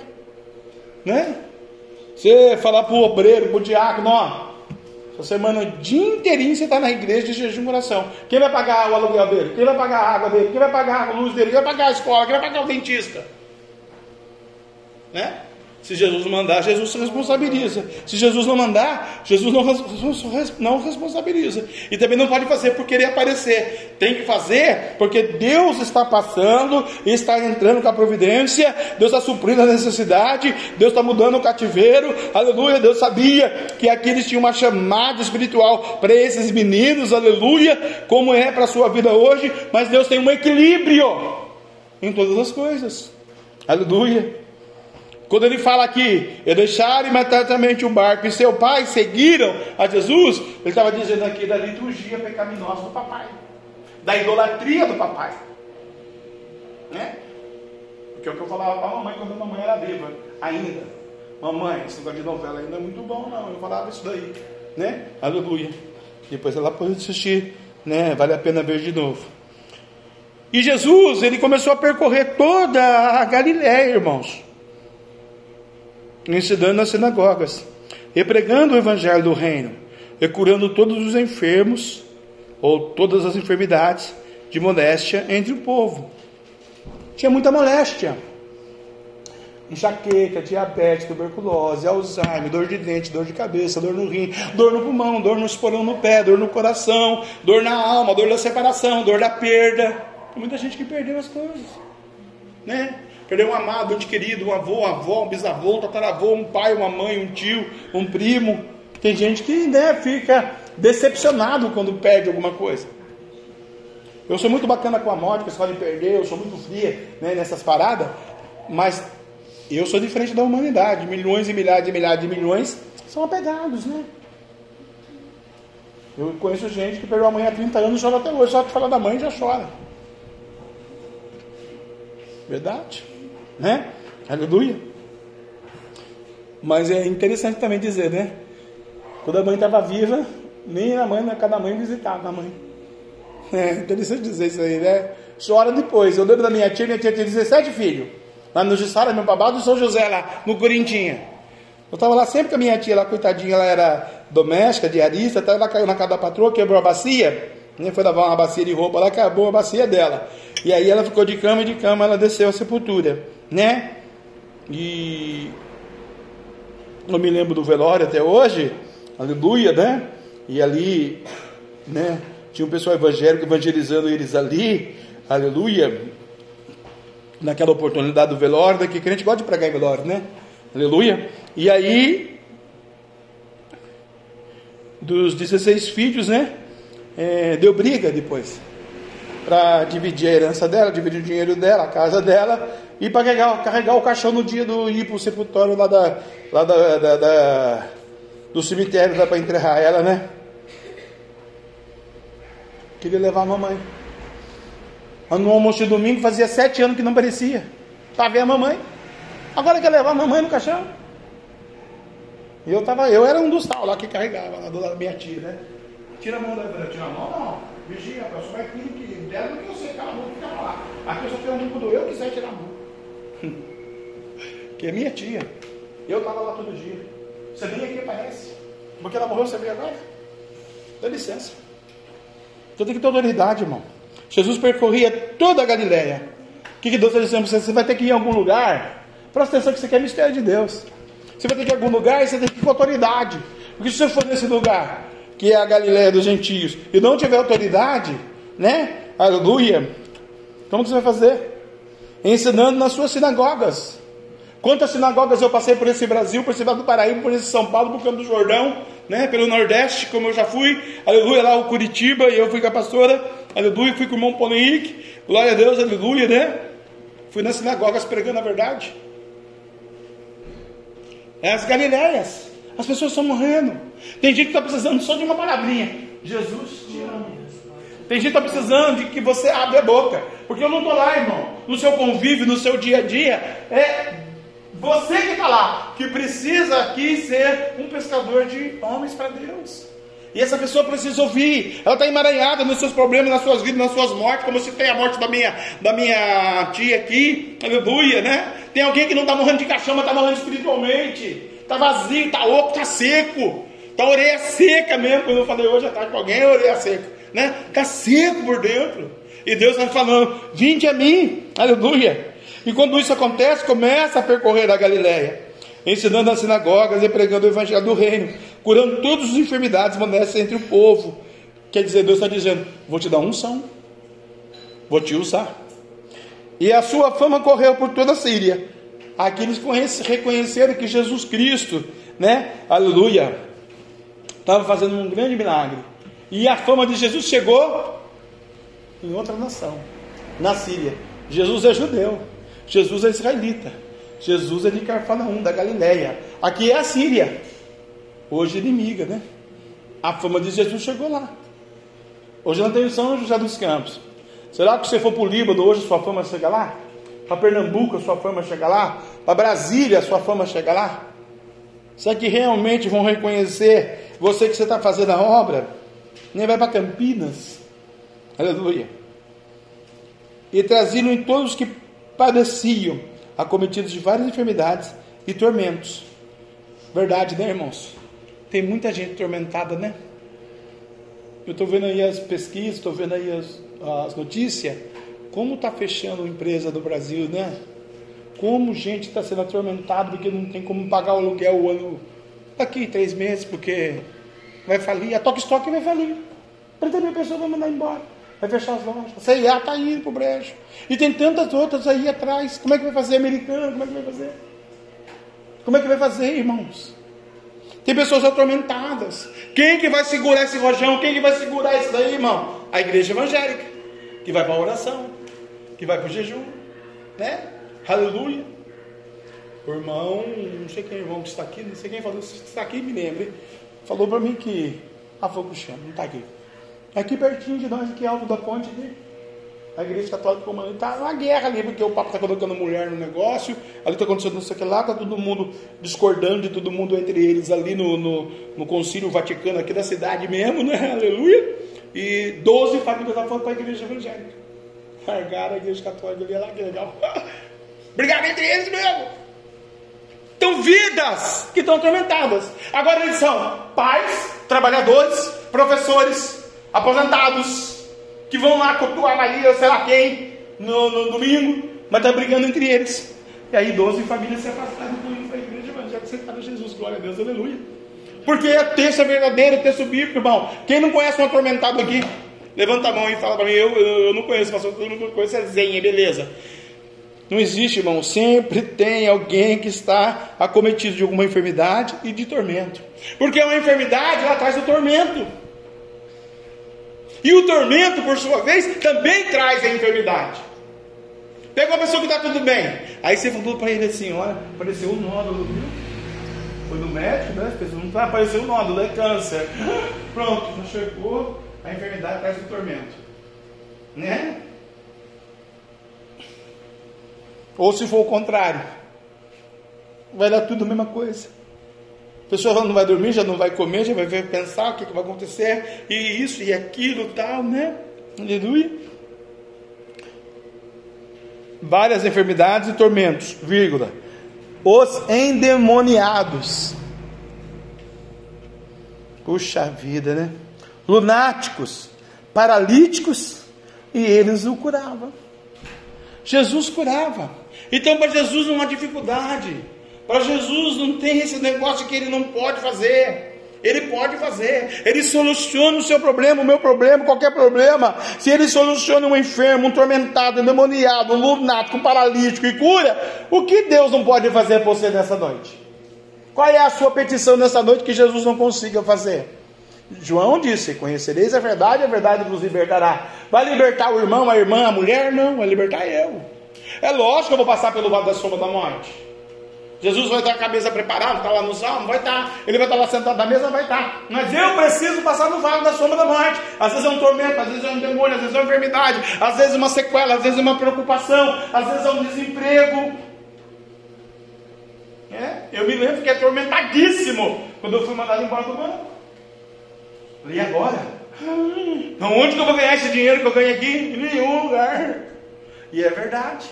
Né? Você falar para o obreiro, para o diácono, ó, essa semana o dia inteirinho você está na igreja de jejum e oração. Quem vai pagar o aluguel dele? Quem vai pagar a água dele? Quem vai pagar a luz dele? Quem vai pagar a escola? Quem vai pagar o dentista? Né? Se Jesus mandar, Jesus se responsabiliza. Se Jesus não mandar, Jesus não, não responsabiliza. E também não pode fazer por querer aparecer. Tem que fazer porque Deus está passando está entrando com a providência. Deus está suprindo a necessidade. Deus está mudando o cativeiro. Aleluia. Deus sabia que aqui eles tinham uma chamada espiritual para esses meninos. Aleluia. Como é para a sua vida hoje. Mas Deus tem um equilíbrio em todas as coisas. Aleluia. Quando ele fala aqui, e deixaram imediatamente o barco e seu pai seguiram a Jesus, ele estava dizendo aqui da liturgia pecaminosa do papai, da idolatria do papai, né? Porque é o que eu falava para a mamãe quando a mamãe era viva, ainda. Mamãe, esse negócio de novela ainda é muito bom, não. Eu falava isso daí, né? Aleluia. Depois ela pode assistir, né? Vale a pena ver de novo. E Jesus, ele começou a percorrer toda a Galiléia, irmãos ensinando nas sinagogas, e pregando o evangelho do reino, e curando todos os enfermos, ou todas as enfermidades de moléstia entre o povo. Tinha muita moléstia. Enxaqueca, diabetes, tuberculose, Alzheimer, dor de dente, dor de cabeça, dor no rim, dor no pulmão, dor no esporão no pé, dor no coração, dor na alma, dor da separação, dor da perda. Muita gente que perdeu as coisas, né? Perdeu um amado, um querido, um avô, uma avó, um bisavô, um tataravô, um pai, uma mãe, um tio, um primo. Tem gente que né, fica decepcionado quando perde alguma coisa. Eu sou muito bacana com a morte, que você pode perder, eu sou muito fria né, nessas paradas, mas eu sou diferente da humanidade. Milhões e milhares e milhares de milhões são apegados, né? Eu conheço gente que perdeu a mãe há 30 anos e chora até hoje, só que fala da mãe já chora. Verdade? Né? Aleluia. Mas é interessante também dizer, né? Quando a mãe estava viva, nem a mãe, né? cada mãe visitava a mãe. É interessante dizer isso aí, né? Chora depois. Eu lembro da minha tia, minha tia tinha 17 filhos. Lá no Jussara, meu babado, São José lá, no Corintinha. Eu estava lá sempre com a minha tia lá, coitadinha, ela era doméstica, diarista, tá, ela caiu na casa da patroa, quebrou a bacia, né, foi lavar uma bacia de roupa, ela acabou a bacia dela. E aí ela ficou de cama e de cama ela desceu a sepultura, né? E eu me lembro do velório até hoje, aleluia, né? E ali, né? Tinha um pessoal evangélico evangelizando eles ali, aleluia. Naquela oportunidade do velório, daqui crente gosta de pregar em velório, né? Aleluia. E aí, dos 16 filhos, né? É, deu briga depois. Para dividir a herança dela, dividir o dinheiro dela, a casa dela, e para carregar, carregar, o caixão no dia do ir para o sepultório lá, da, lá da, da, da do cemitério para enterrar ela, né? Queria levar a mamãe. No almoço de domingo fazia sete anos que não parecia. Para ver a mamãe. Agora quer levar a mamãe no caixão? E eu tava, eu era um dos tal lá que carregava, lá do lado da minha tia, né? Tira a mão da tira a mão, não. Vigia, rapaz, só vai aquilo que der do que eu sei, cala a mão, fica lá. Aqui eu só tenho um quando eu quiser tirar a mão. que é minha tia. Eu tava lá todo dia. Você nem aqui aparece. Porque ela morreu, você veio agora? Dá licença. Você tem que ter autoridade, irmão. Jesus percorria toda a Galileia. O que, que Deus está dizendo para você? Você vai ter que ir em algum lugar Presta atenção que isso aqui é mistério de Deus. Você vai ter que ir em algum lugar e você tem que ir com autoridade. Porque se você for nesse lugar, que é a Galiléia dos gentios, e não tiver autoridade, né? Aleluia. Como que você vai fazer? Ensinando nas suas sinagogas. Quantas sinagogas eu passei por esse Brasil, por esse Vale do Paraíba, por esse São Paulo, por Campo do Jordão, né? pelo Nordeste, como eu já fui, aleluia, lá o Curitiba, e eu fui com a pastora, aleluia, fui com o irmão Paulo Henrique, glória a Deus, aleluia, né? Fui nas sinagogas pregando a verdade. É as Galileias. As pessoas estão morrendo. Tem gente que está precisando só de uma palavrinha. Jesus te ama. Tem gente que está precisando de que você abra a boca. Porque eu não estou lá, irmão. No seu convívio, no seu dia a dia. É você que está lá. Que precisa aqui ser um pescador de homens para Deus. E essa pessoa precisa ouvir. Ela está emaranhada nos seus problemas, nas suas vidas, nas suas mortes. Como se tem a morte da minha, da minha tia aqui. Aleluia, né? Tem alguém que não está morrendo de caixão, mas está morrendo espiritualmente. Está vazio, está oco, está seco. Está a orelha seca mesmo. Quando eu falei hoje à tarde com alguém, a orelha seca. Né? Está seco por dentro. E Deus está falando: vinde a mim. Aleluia. E quando isso acontece, começa a percorrer a Galileia ensinando nas sinagogas e pregando o evangelho do reino, curando todas as enfermidades manestas entre o povo. Quer dizer, Deus está dizendo: vou te dar unção, vou te usar. E a sua fama correu por toda a Síria. Aqueles reconheceram que Jesus Cristo, né, aleluia, estava fazendo um grande milagre. E a fama de Jesus chegou em outra nação, na Síria. Jesus é judeu, Jesus é israelita. Jesus é de Carfanaum, da Galileia. Aqui é a Síria, hoje inimiga, né? A fama de Jesus chegou lá. Hoje não tem São José dos Campos. Será que você for para o Líbano, hoje sua fama chega lá? Para Pernambuco, sua fama chega lá? Para Brasília, sua fama chega lá? Será que realmente vão reconhecer você que você está fazendo a obra? Nem vai para Campinas. Aleluia. E traziam em todos os que padeciam acometidos de várias enfermidades e tormentos. Verdade, né, irmãos? Tem muita gente atormentada, né? Eu estou vendo aí as pesquisas, estou vendo aí as, as notícias. Como está fechando a empresa do Brasil, né? Como gente está sendo atormentada porque não tem como pagar o aluguel o ano daqui três meses, porque vai falir. A Toque Stock vai falir. 30 mil pessoas vão mandar embora vai fechar as lojas. A CIA está indo para o brejo. E tem tantas outras aí atrás. Como é que vai fazer, americano? Como é que vai fazer? Como é que vai fazer, irmãos? Tem pessoas atormentadas. Quem que vai segurar esse rojão? Quem que vai segurar isso daí, irmão? A igreja evangélica, que vai para a oração, que vai para o jejum, né? Aleluia. O irmão, não sei quem é irmão que está aqui, não sei quem falou, se está aqui, me lembre. Falou para mim que. Ah, foi o chão, não está aqui. Aqui pertinho de nós, aqui alto da ponte ali. A igreja católica comando está uma guerra ali, porque o Papa está colocando mulher no negócio, ali está acontecendo não sei o que lá, está todo mundo discordando de todo mundo entre eles ali no, no, no concílio vaticano aqui da cidade mesmo, né? Aleluia. E 12 famílias lá foram para a igreja evangélica. Largaram a igreja católica ali, lá que legal. Brigaram entre eles mesmo. Então, vidas que estão atormentadas. Agora eles são pais, trabalhadores, professores, aposentados, que vão lá cultuar Maria, sei lá quem, no, no domingo, mas tá brigando entre eles. E aí 12 famílias se afastaram do indo para a igreja evangélica aceitar Jesus. Glória a Deus, aleluia. Porque é texto é verdadeiro, texto bíblico, irmão. Quem não conhece um atormentado aqui? Levanta a mão e fala para mim, eu, eu, eu, não conheço, pastor, todo mundo conhece é zenha, beleza. Não existe, irmão. Sempre tem alguém que está acometido de alguma enfermidade e de tormento. Porque uma enfermidade ela traz o tormento. E o tormento, por sua vez, também traz a enfermidade. Pega uma pessoa que está tudo bem. Aí você falou para ele assim: olha, apareceu um nódulo, viu? Foi no médico, né? As pessoas não tá, apareceu um nódulo, é câncer. Pronto, não chegou. A enfermidade traz o tormento. Né? Ou se for o contrário, vai dar tudo a mesma coisa. A pessoa não vai dormir, já não vai comer, já vai pensar o que, que vai acontecer, e isso e aquilo tal, né? Aleluia. Várias enfermidades e tormentos, vírgula. Os endemoniados. Puxa vida, né? Lunáticos, paralíticos, e eles o curavam. Jesus curava. Então, para Jesus não há dificuldade. Para Jesus não tem esse negócio que ele não pode fazer. Ele pode fazer, ele soluciona o seu problema, o meu problema, qualquer problema. Se ele soluciona um enfermo, um tormentado, um endemoniado, um lunático, um paralítico e cura, o que Deus não pode fazer por você nessa noite? Qual é a sua petição nessa noite que Jesus não consiga fazer? João disse: Conhecereis a verdade, a verdade vos libertará. Vai libertar o irmão, a irmã, a mulher? Não, vai libertar eu. É lógico que eu vou passar pelo vale da sombra da morte. Jesus vai estar com a cabeça preparada, está lá no salmo, vai estar. Ele vai estar lá sentado na mesa, vai estar. Mas eu preciso passar no vale da sombra da morte. Às vezes é um tormento, às vezes é um demônio, às vezes é uma enfermidade, às vezes é uma sequela, às vezes é uma preocupação, às vezes é um desemprego. É, eu me lembro que é atormentadíssimo quando eu fui mandado embora do banco. E agora? Onde que eu vou ganhar esse dinheiro que eu ganho aqui? Em nenhum lugar. E é verdade.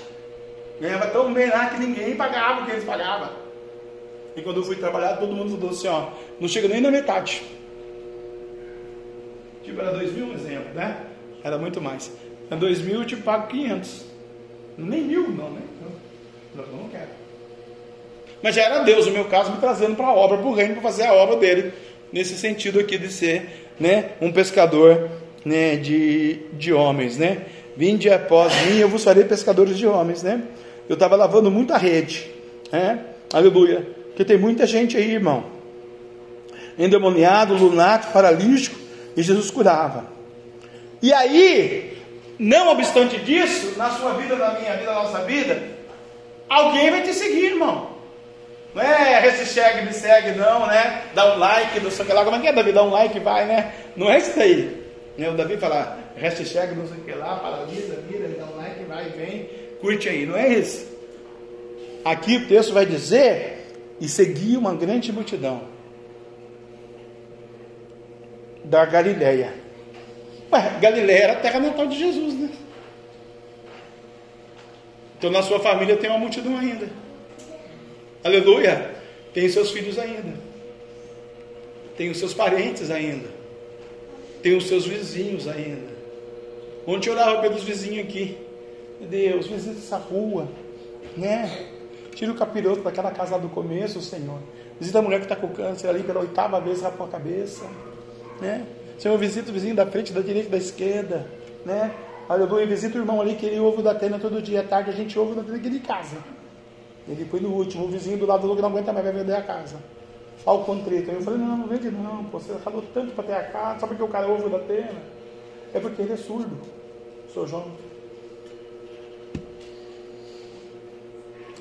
Ganhava tão bem lá que ninguém pagava o que eles pagavam. E quando eu fui trabalhar, todo mundo falou assim: ó, não chega nem na metade. Tipo, era dois mil, um exemplo, né? Era muito mais. Era dois mil, eu te pago 500. Nem mil, não, né? Não, não quero. Mas já era Deus, no meu caso, me trazendo para a obra, para o reino, para fazer a obra dele. Nesse sentido aqui de ser né, um pescador né, de, de homens, né? Vinde após mim, eu vos farei pescadores de homens, né? Eu estava lavando muita rede, né? Aleluia. Porque tem muita gente aí, irmão. Endemoniado, lunático, paralítico, e Jesus curava. E aí, não obstante disso, na sua vida, na minha vida, na nossa vida, alguém vai te seguir, irmão. Não é hashtag me segue, não, né? Dá um like, não sei o que lá. Como é que é, Davi? Dá um like, vai, né? Não é isso aí. Né? O Davi fala, hashtag não sei o que lá, paralisa, vira, dá um like, vai, vem, curte aí. Não é isso. Aqui o texto vai dizer, e seguia uma grande multidão da Galileia. Ué, Galileia era a terra natal de Jesus, né? Então na sua família tem uma multidão ainda. Aleluia! Tem seus filhos ainda. Tem os seus parentes ainda. Tem os seus vizinhos ainda. Ontem eu orava pelos vizinhos aqui. Meu Deus, visita essa rua, né? Tira o capiroto daquela casa lá do começo, Senhor. Visita a mulher que está com câncer ali pela oitava vez, rapou a cabeça, né? Senhor, visita o vizinho da frente, da direita, da esquerda, né? Aleluia, visita o irmão ali que ele ouve da tenda todo dia, à tarde a gente ouve da tenda de casa. Ele foi no último, o vizinho do lado do que não aguenta mais, vai vender a casa. Ao contrito. Aí eu falei, não, não vende não, pô, você falou tanto para ter a casa, só porque o cara ouve da tenda. É porque ele é surdo, sou João.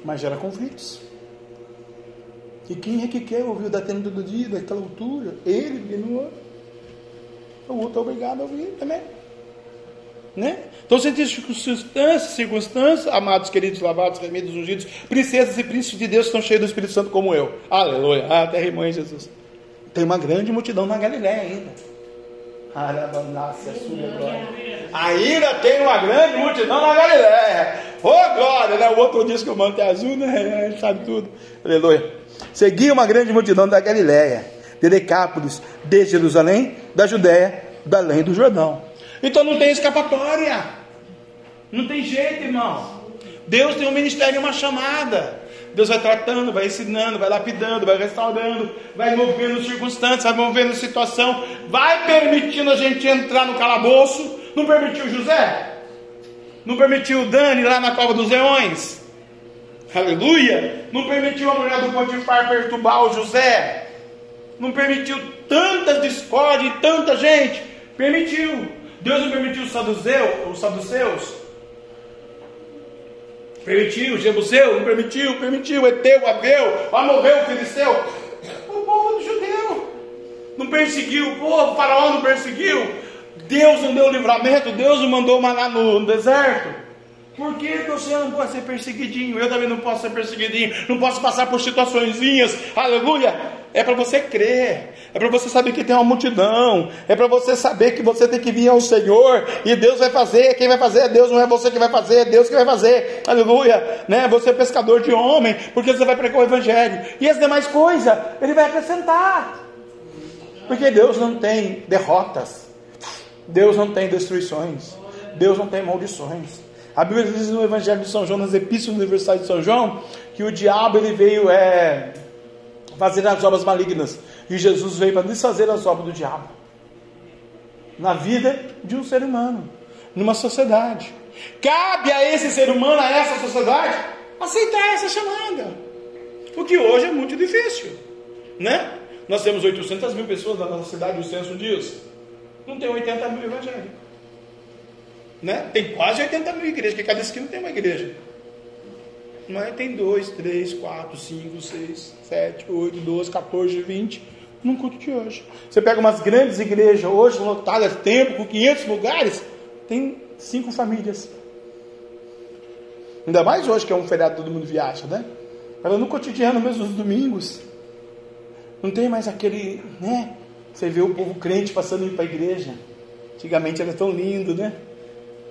Mas gera conflitos. E quem é que quer ouvir o da tenda todo dia, daquela altura? Ele, e no outro. O outro é obrigado a ouvir também. Né? Então, tem circunstâncias, circunstâncias, amados, queridos, lavados, remidos, ungidos, princesas e príncipes de Deus estão cheios do Espírito Santo como eu. Aleluia. Ah, até rimou em Jesus. Tem uma grande multidão na Galiléia ainda. Ainda tem uma grande multidão na Galiléia. Oh, glória, né? O outro diz que o manto é azul, né? Ele sabe tudo. Aleluia. seguia uma grande multidão da Galiléia, de Decápolis, de Jerusalém, da Judéia, da além do Jordão. Então não tem escapatória. Não tem jeito, irmão. Deus tem um ministério e uma chamada. Deus vai tratando, vai ensinando, vai lapidando, vai restaurando, vai movendo circunstâncias, vai movendo situação, vai permitindo a gente entrar no calabouço. Não permitiu José? Não permitiu Dani lá na cova dos leões? Aleluia! Não permitiu a mulher do Potifar perturbar o José? Não permitiu tantas discórdias e tanta gente? Permitiu. Deus não permitiu os saduceus, os saduceus Permitiu, Jebuseu, não permitiu, permitiu, Eteu, Abel, Amorreu, Filisteu. O povo do judeu não perseguiu, o povo, o faraó não perseguiu. Deus não deu livramento, Deus não mandou maná no deserto. Por que você não pode ser perseguidinho? Eu também não posso ser perseguidinho, não posso passar por situaçõezinhas, aleluia. É para você crer, é para você saber que tem uma multidão, é para você saber que você tem que vir ao Senhor e Deus vai fazer. Quem vai fazer é Deus, não é você que vai fazer, é Deus que vai fazer, aleluia. Né? Você é pescador de homem, porque você vai pregar o Evangelho e as demais coisas Ele vai acrescentar, porque Deus não tem derrotas, Deus não tem destruições, Deus não tem maldições. A Bíblia diz no Evangelho de São João, nas Epístolas Universais de São João, que o diabo ele veio é, fazer as obras malignas e Jesus veio para desfazer as obras do diabo na vida de um ser humano, numa sociedade. Cabe a esse ser humano, a essa sociedade, aceitar essa chamada. O que hoje é muito difícil, né? Nós temos 800 mil pessoas na nossa cidade, o censo diz. Não tem 80 mil evangélicos. Né? Tem quase 80 mil igrejas, porque cada esquina tem uma igreja. Mas tem 2, 3, 4, 5, 6, 7, 8, 12, 14, 20 num culto de hoje. Você pega umas grandes igrejas hoje, lotadas, tempo, com 500 lugares, tem cinco famílias. Ainda mais hoje que é um feriado, todo mundo viaja, né? Mas no cotidiano, mesmo nos domingos, não tem mais aquele, né? Você vê o povo crente passando indo para a igreja. Antigamente era tão lindo, né?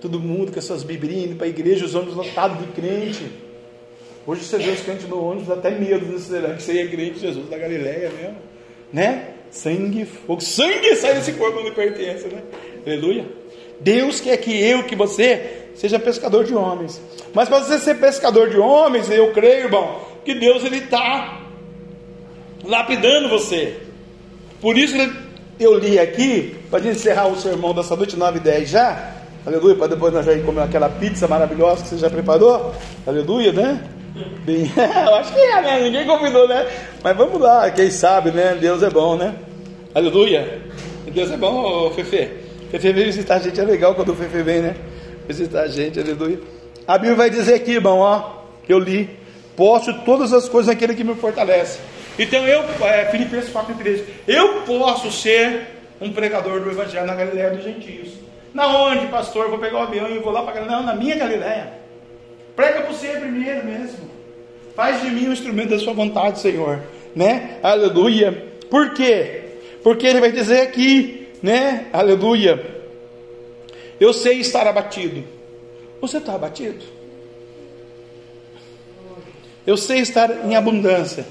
todo mundo com as suas biblinhas indo para a igreja, os ônibus lotados de crente. Hoje você vê os crentes no ônibus, dá até medo, que você é crente Jesus da Galileia mesmo? Né? Sangue, fogo, sangue sai desse corpo onde pertence, né? Aleluia. Deus quer que eu, que você, seja pescador de homens. Mas para você ser pescador de homens, eu creio, irmão, que Deus ele está lapidando você. Por isso eu li aqui, para encerrar o sermão dessa noite, 9 e 10 já, Aleluia, para depois nós já ir comer aquela pizza maravilhosa que você já preparou. Aleluia, né? Bem, eu acho que é, né? Ninguém convidou, né? Mas vamos lá, quem sabe, né? Deus é bom, né? Aleluia. Deus é bom, Fefe. Fefe veio visitar a gente, é legal quando o Fefe vem, né? Visitar a gente, aleluia. A Bíblia vai dizer aqui, irmão, ó, que eu li. Posso todas as coisas naquele que me fortalece. Então eu, é, Filipenses 4,13, eu posso ser um pregador do Evangelho na Galileia dos Gentios. Na onde, pastor? Vou pegar o avião e vou lá para Não, na minha Galileia. Prega por você primeiro mesmo. Faz de mim um instrumento da sua vontade, Senhor. Né? Aleluia. Por quê? Porque ele vai dizer aqui, né? Aleluia. Eu sei estar abatido. Você está abatido? Eu sei estar em abundância.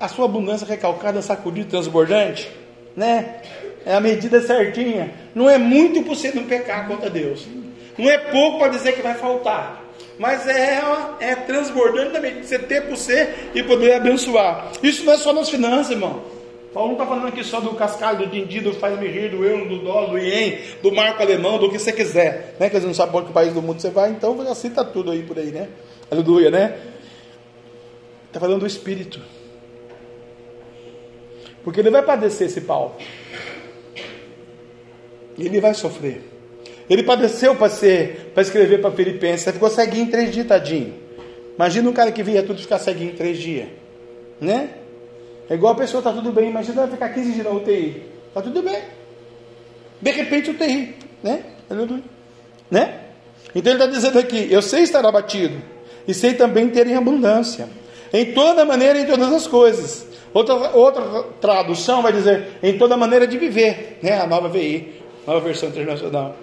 A sua abundância recalcada, sacudida, transbordante, né? é a medida certinha. Não é muito para você não pecar contra Deus. Não é pouco para dizer que vai faltar. Mas é, é transbordante também você ter para você e poder abençoar. Isso não é só nas finanças, irmão. Paulo não está falando aqui só do cascalho, do dindi, do faz-me rir, do euro, do dólar, do ien, do marco alemão, do que você quiser. Né? Que você não sabe para que país do mundo você vai, então já cita tudo aí por aí, né? Aleluia, né? Está falando do Espírito. Porque ele vai padecer esse Paulo. Ele vai sofrer. Ele padeceu para ser, para escrever para Filipenses. Ficou ceguinho em três dias, tadinho. Imagina um cara que via tudo ficar ceguinho em três dias. Né? É igual a pessoa, está tudo bem. Imagina ela ficar 15 dias na UTI. Está tudo bem. De repente UTI. Né? Né? Então ele está dizendo aqui: Eu sei estar abatido. E sei também ter em abundância. Em toda maneira, em todas as coisas. Outra, outra tradução vai dizer em toda maneira de viver, né? A nova VI nova versão internacional.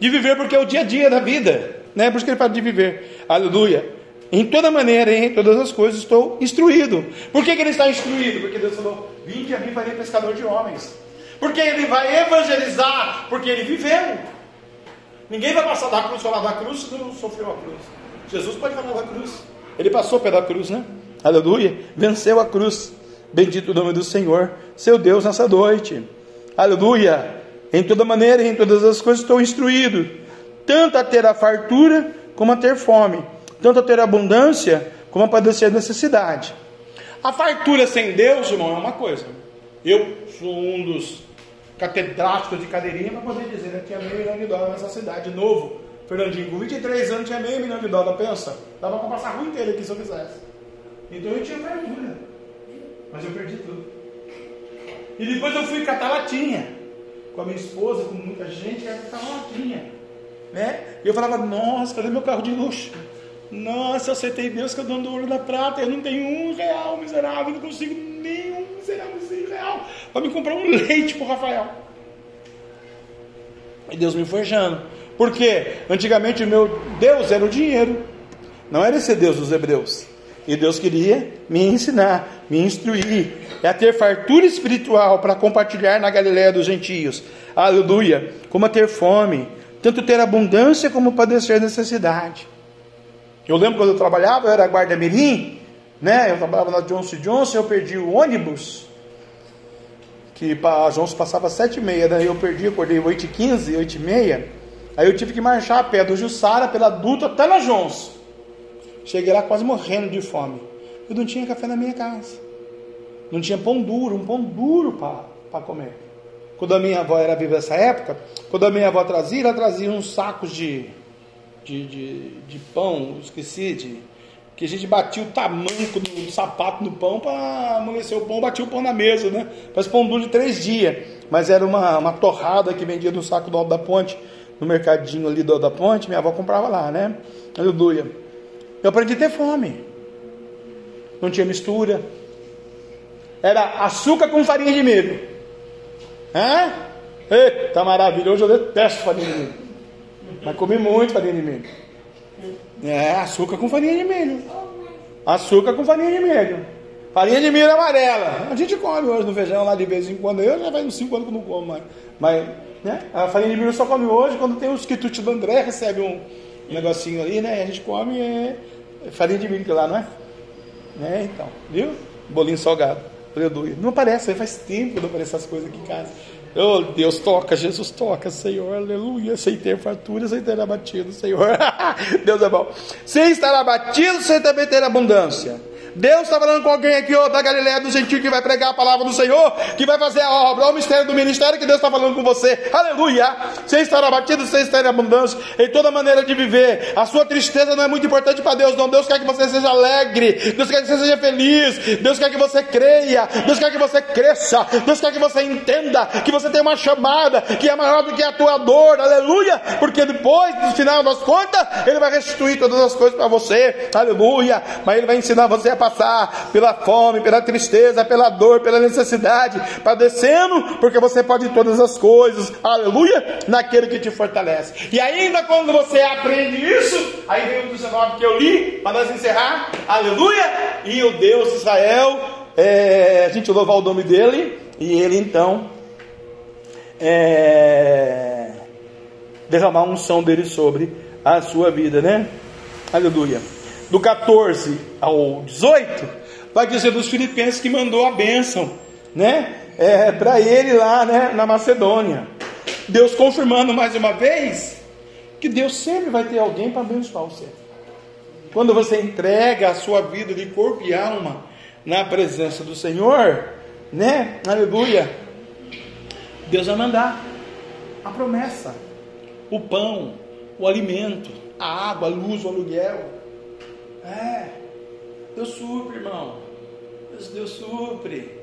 De viver porque é o dia a dia da vida, né? Por isso que ele fala de viver. Aleluia. Em toda maneira, em todas as coisas, estou instruído. Por que, que ele está instruído? Porque Deus falou: Vinde a mim, farei pescador de homens. Porque ele vai evangelizar, porque ele viveu. Ninguém vai passar da cruz falar da cruz se não sofreu a cruz. Jesus pode falar da cruz. Ele passou pela cruz, né? Aleluia. Venceu a cruz. Bendito o nome do Senhor, seu Deus, nessa noite. Aleluia. Em toda maneira e em todas as coisas estou instruído, tanto a ter a fartura como a ter fome, tanto a ter abundância como a padecer necessidade. A fartura sem Deus, irmão, é uma coisa. Eu sou um dos catedráticos de cadeirinha para poder dizer, né? Tinha meio milhão de dólares nessa cidade, novo. Fernandinho, com 23 anos tinha meio milhão de dólares, pensa. Dava para passar a rua inteira aqui se eu quisesse. Então eu tinha fartura. Mas eu perdi tudo. E depois eu fui catar latinha com a minha esposa, com muita gente, ela estava latinha. Né? E eu falava, nossa, cadê meu carro de luxo? Nossa, eu aceitei Deus que eu dou do ouro da prata, eu não tenho um real miserável, não consigo nenhum miserável real para me comprar um leite para Rafael. E Deus me forjando. Porque antigamente o meu Deus era o dinheiro, não era esse Deus dos hebreus. E Deus queria me ensinar, me instruir, é ter fartura espiritual para compartilhar na Galiléia dos gentios. Aleluia! Como a ter fome, tanto ter abundância como padecer necessidade. Eu lembro quando eu trabalhava, eu era guarda mirim, né? Eu trabalhava na Johnson Johnson, eu perdi o ônibus, que a Johnson passava sete e meia, daí eu perdi, acordei oito e quinze, oito e meia, aí eu tive que marchar a pé do Jussara pela Dutra até na Johnson. Cheguei lá quase morrendo de fome. Eu não tinha café na minha casa. Não tinha pão duro, um pão duro para comer. Quando a minha avó era viva nessa época, quando a minha avó trazia, ela trazia uns sacos de, de, de, de pão, esqueci, de, que a gente batia o tamanco do sapato no pão para amolecer o pão, batia o pão na mesa, né? Faz pão duro de três dias. Mas era uma, uma torrada que vendia no saco do Alto da Ponte, no mercadinho ali do Alto da Ponte, minha avó comprava lá, né? Aleluia. Eu aprendi a ter fome. Não tinha mistura. Era açúcar com farinha de milho. Hã? Eita, maravilhoso. Eu detesto farinha de milho. Mas comi muito farinha de milho. É, açúcar com farinha de milho. Açúcar com farinha de milho. Farinha de milho amarela. A gente come hoje no feijão lá de vez em quando. Eu já vai uns 5 anos que não como mais. Mas, né? A farinha de milho só come hoje quando tem os quitutes do André, recebe um negocinho ali, né? A gente come é, farinha de milho que lá, não é? Né? Então, viu? Bolinho salgado. Aleluia. Não aparece, faz tempo que não aparece essas coisas aqui em casa. Oh, Deus toca, Jesus toca, Senhor, aleluia. Sem ter fartura, sem ter abatido, Senhor. Deus é bom. Sem estar abatido, sem também ter abundância. Deus está falando com alguém aqui, ó, da Galileia do Gentil, que vai pregar a palavra do Senhor, que vai fazer a obra, o mistério do ministério que Deus está falando com você. Aleluia! Sem estar abatido, sem estar em abundância, em toda maneira de viver. A sua tristeza não é muito importante para Deus, não. Deus quer que você seja alegre, Deus quer que você seja feliz, Deus quer que você creia, Deus quer que você cresça, Deus quer que você entenda que você tem uma chamada que é maior do que a tua dor, aleluia! Porque depois, no final das contas, Ele vai restituir todas as coisas para você, aleluia! Mas Ele vai ensinar você a passar pela fome, pela tristeza, pela dor, pela necessidade, padecendo, porque você pode todas as coisas, aleluia, naquele que te fortalece. E ainda quando você aprende isso, aí vem o 19 que eu li, para nós encerrar, aleluia, e o Deus de Israel, é, a gente louvar o nome dele, e ele então é, derramar um som dele sobre a sua vida, né? Aleluia do 14 ao 18, vai dizer dos filipenses que mandou a bênção, né? É, para ele lá, né, na Macedônia. Deus confirmando mais uma vez que Deus sempre vai ter alguém para abençoar você. Quando você entrega a sua vida de corpo e alma na presença do Senhor, né? Aleluia. Deus vai mandar a promessa, o pão, o alimento, a água, a luz, o aluguel. É, Deus supre, irmão. Deus, Deus supre.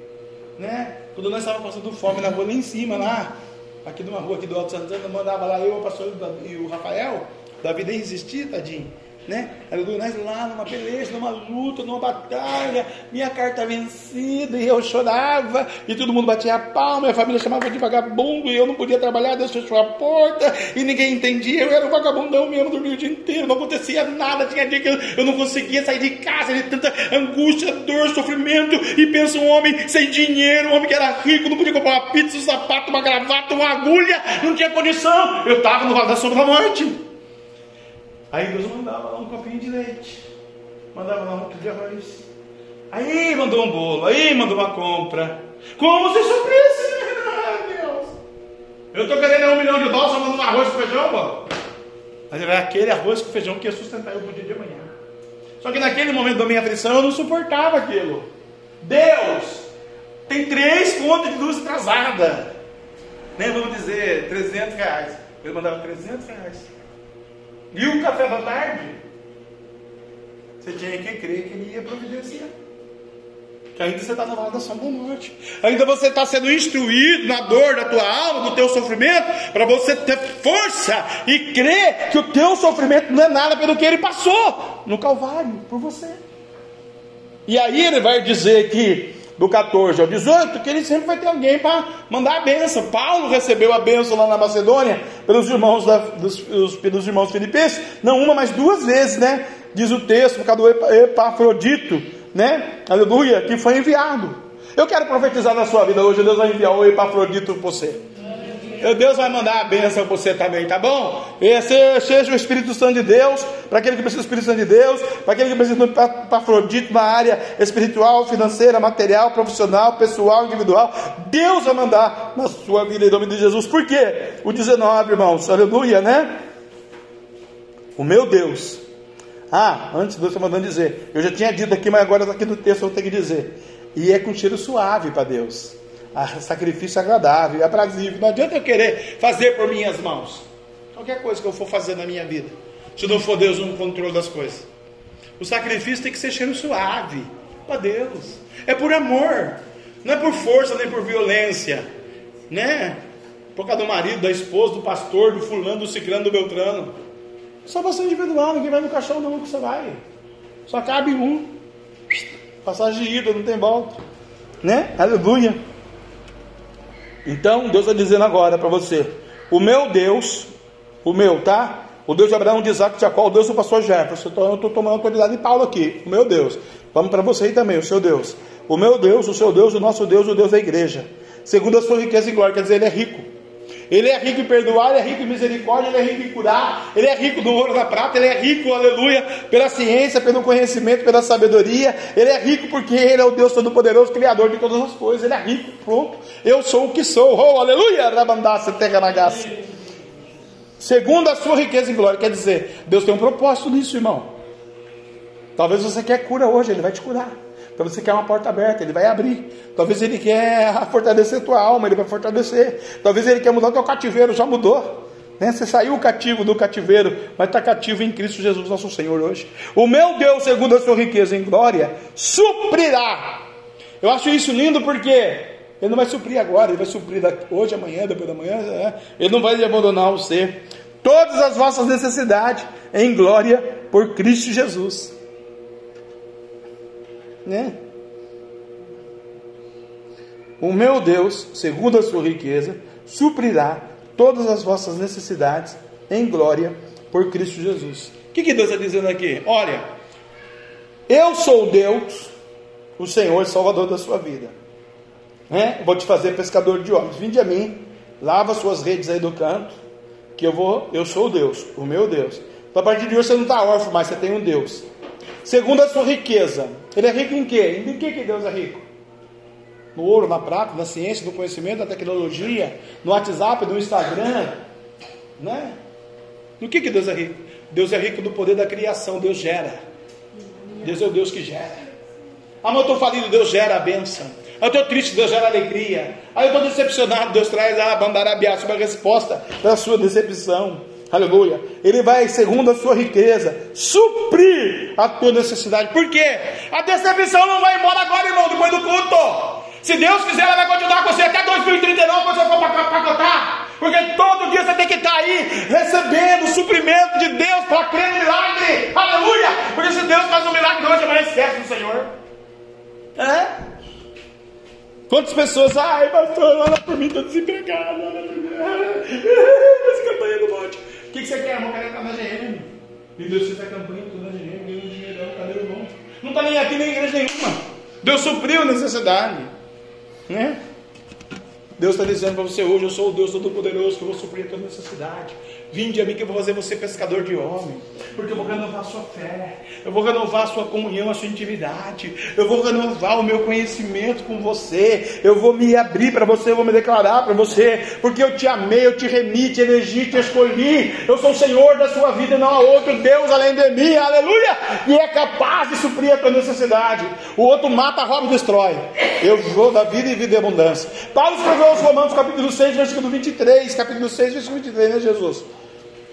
Né? Quando nós estávamos passando fome na rua lá em cima, lá, aqui numa rua aqui do Alto Santana, mandava lá eu, o pastor e o Rafael, Davi nem existia, tadinho. Né? Aleluia, nós lá numa peleja, numa luta, numa batalha, minha carta vencida, e eu chorava, e todo mundo batia a palma, minha família chamava de vagabundo, e eu não podia trabalhar, Deus fechou a porta, e ninguém entendia, eu era um vagabundão mesmo, dormia o dia inteiro, não acontecia nada, tinha dia que eu, eu não conseguia sair de casa, de tanta angústia, dor, sofrimento, e pensa um homem sem dinheiro, um homem que era rico, não podia comprar uma pizza, um sapato, uma gravata, uma agulha, não tinha condição, eu estava no vale da sombra da morte. Aí Deus mandava lá um copinho de leite, mandava lá um quilo de arroz. Aí mandou um bolo, aí mandou uma compra. Como se suprisse, Deus. Eu estou querendo um milhão de dólares só mandando arroz com feijão, pô. Mas era aquele arroz com feijão que ia sustentar eu dia de amanhã. Só que naquele momento da minha aflição eu não suportava aquilo. Deus tem três contas de luz atrasada. Nem vamos dizer 300 reais. Ele mandava 300 reais. E o café da tarde? Você tinha que crer que ele ia providenciar. Que ainda você está na vale da sombra morte. Ainda você está sendo instruído na dor da tua alma, do teu sofrimento, para você ter força e crer que o teu sofrimento não é nada pelo que ele passou no Calvário por você. E aí ele vai dizer que do 14 ao 18, que ele sempre vai ter alguém para mandar a benção. Paulo recebeu a benção lá na Macedônia pelos irmãos, da, dos, pelos irmãos filipenses, não uma, mas duas vezes, né? Diz o texto, por causa do Epafrodito, né? Aleluia, que foi enviado. Eu quero profetizar na sua vida hoje, Deus vai enviar o Epafrodito para você. Deus vai mandar a bênção para você também, tá bom? Esse, seja o Espírito Santo de Deus, para aquele que precisa do Espírito Santo de Deus, para aquele que precisa do Pafrodito na área espiritual, financeira, material, profissional, pessoal, individual. Deus vai mandar na sua vida em nome de Jesus. Por quê? O 19, irmãos, aleluia, né? O meu Deus. Ah, antes Deus está mandando dizer. Eu já tinha dito aqui, mas agora aqui no texto eu vou ter que dizer. E é com cheiro suave para Deus sacrifício agradável e aprazível. Não adianta eu querer fazer por minhas mãos. Qualquer coisa que eu for fazer na minha vida, se não for Deus no controle das coisas. O sacrifício tem que ser cheiro suave para Deus. É por amor, não é por força nem por violência, né? Por causa do marido, da esposa, do pastor, do fulano, do ciclano, do beltrano. Salvação individual, ninguém vai no caixão não que você vai. Só cabe um. Passagem de ida, não tem volta. Né? Aleluia. Então Deus está dizendo agora para você: o meu Deus, o meu, tá? O Deus de Abraão, de Isaac, de Jacó, o Deus do pastor Jefferson. Então eu estou tomando autoridade de Paulo aqui. O meu Deus. Vamos para você aí também, o seu Deus. O meu Deus, o seu Deus, o nosso Deus, o Deus da igreja. Segundo a sua riqueza e glória, quer dizer, ele é rico. Ele é rico em perdoar, ele é rico em misericórdia, ele é rico em curar, ele é rico do ouro da prata, ele é rico, aleluia, pela ciência, pelo conhecimento, pela sabedoria, ele é rico porque ele é o Deus Todo-Poderoso, Criador de todas as coisas, ele é rico, pronto. Eu sou o que sou, oh, aleluia, rabandaça, teganagaça. Segundo a sua riqueza e glória, quer dizer, Deus tem um propósito nisso, irmão. Talvez você quer cura hoje, ele vai te curar. Talvez você quer uma porta aberta, ele vai abrir. Talvez ele quer fortalecer a tua alma, ele vai fortalecer. Talvez ele quer mudar o teu cativeiro, já mudou. Né? Você saiu cativo do cativeiro, mas está cativo em Cristo Jesus, nosso Senhor, hoje. O meu Deus, segundo a sua riqueza em glória, suprirá. Eu acho isso lindo porque ele não vai suprir agora, ele vai suprir hoje, amanhã, depois da manhã. É. Ele não vai abandonar você. Todas as vossas necessidades em glória por Cristo Jesus né? O meu Deus, segundo a sua riqueza, suprirá todas as vossas necessidades em glória por Cristo Jesus. O que, que Deus está dizendo aqui? Olha, eu sou Deus, o Senhor Salvador da sua vida. Né? Vou te fazer pescador de homens. Vinde a mim, lava suas redes aí do canto, que eu vou, eu sou Deus, o meu Deus. Então, a partir de hoje você não está órfão, mas você tem um Deus segundo a sua riqueza. Ele é rico em quê? Em que, que Deus é rico? No ouro, na prata, na ciência, no conhecimento, na tecnologia, no WhatsApp, no Instagram, né? No que, que Deus é rico? Deus é rico no poder da criação, Deus gera. Deus é o Deus que gera. Ah, mas eu estou falido, Deus gera a bênção. Ah, eu estou triste, Deus gera alegria. Ah, eu estou decepcionado, Deus traz a bandarabiá, uma resposta para a sua decepção. Aleluia. Ele vai, segundo a sua riqueza, suprir a tua necessidade. Por quê? A decepção não vai embora agora, irmão, depois do culto. Se Deus quiser, ela vai continuar com você até 2039, quando você for para capotar. Porque todo dia você tem que estar aí recebendo o suprimento de Deus para crer no milagre. Aleluia! Porque se Deus faz um milagre hoje, amanhã esquece do Senhor. É? Quantas pessoas, ai pastor, olha por mim, estou desempregado, essa campanha do monte. Que, que você quer? Quero entrar na GM. E Deus fez a campanha toda na GM, ganhou um dinheirão, cadê o? Não está nem aqui nem igreja nenhuma. Deus supriu a necessidade. Né? Deus está dizendo para você hoje: Eu sou o Deus Todo-Poderoso que eu vou suprir a tua necessidade. Vinde a mim que eu vou fazer você pescador de homem, porque eu vou renovar a sua fé, eu vou renovar a sua comunhão, a sua intimidade, eu vou renovar o meu conhecimento com você, eu vou me abrir para você, eu vou me declarar para você, porque eu te amei, eu te remi, te elegi, te escolhi, eu sou o Senhor da sua vida e não há outro Deus além de mim, aleluia, e é capaz de suprir a tua necessidade. O outro mata, rouba e destrói. Eu vou da vida e vida e abundância. Paulo escreveu aos Romanos, capítulo 6, versículo 23, capítulo 6, versículo 23, né, Jesus?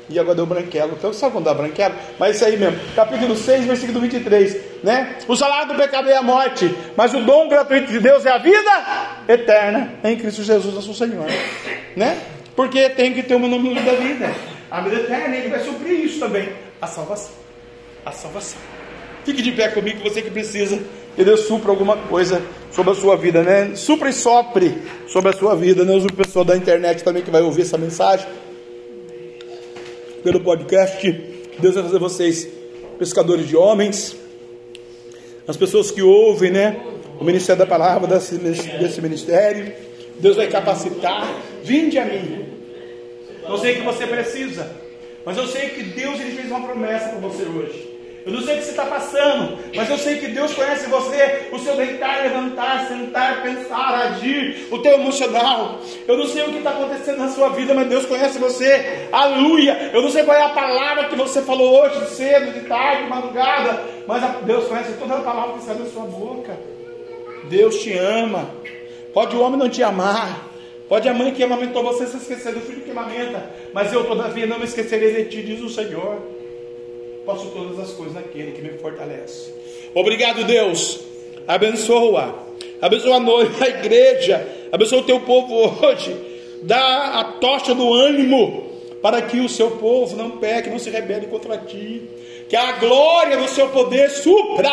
E agora deu branquelo. Então, sabe quando dá branquelo? Mas isso aí mesmo. Capítulo 6, versículo 23. Né? O salário do pecado é a morte. Mas o dom gratuito de Deus é a vida eterna em Cristo Jesus, nosso Senhor. Né? Porque tem que ter uma nome da vida. A vida eterna, ele vai suprir isso também. A salvação. A salvação. Fique de pé comigo, você que precisa. Que Deus supra alguma coisa sobre a sua vida, né? Supra e sopre sobre a sua vida, né? O pessoal da internet também que vai ouvir essa mensagem pelo podcast. Deus vai fazer vocês pescadores de homens. As pessoas que ouvem, né? O ministério da palavra desse, desse ministério. Deus vai capacitar. Vinde a mim. Eu sei que você precisa, mas eu sei que Deus ele fez uma promessa para você hoje. Eu não sei o que você está passando, mas eu sei que Deus conhece você, o seu deitar, levantar, sentar, pensar, agir, o teu emocional. Eu não sei o que está acontecendo na sua vida, mas Deus conhece você. Aleluia! Eu não sei qual é a palavra que você falou hoje, cedo, de tarde, de madrugada, mas Deus conhece toda a palavra que sai da sua boca. Deus te ama. Pode o homem não te amar. Pode a mãe que amamentou você se esquecer do filho que amamenta, mas eu todavia não me esquecerei de ti, diz o Senhor posso todas as coisas naquele que me fortalece. Obrigado, Deus. Abençoa. Abençoa a noiva, a igreja. Abençoa o teu povo hoje. Dá a tocha do ânimo para que o seu povo não peque, não se rebele contra ti que a glória do seu poder supra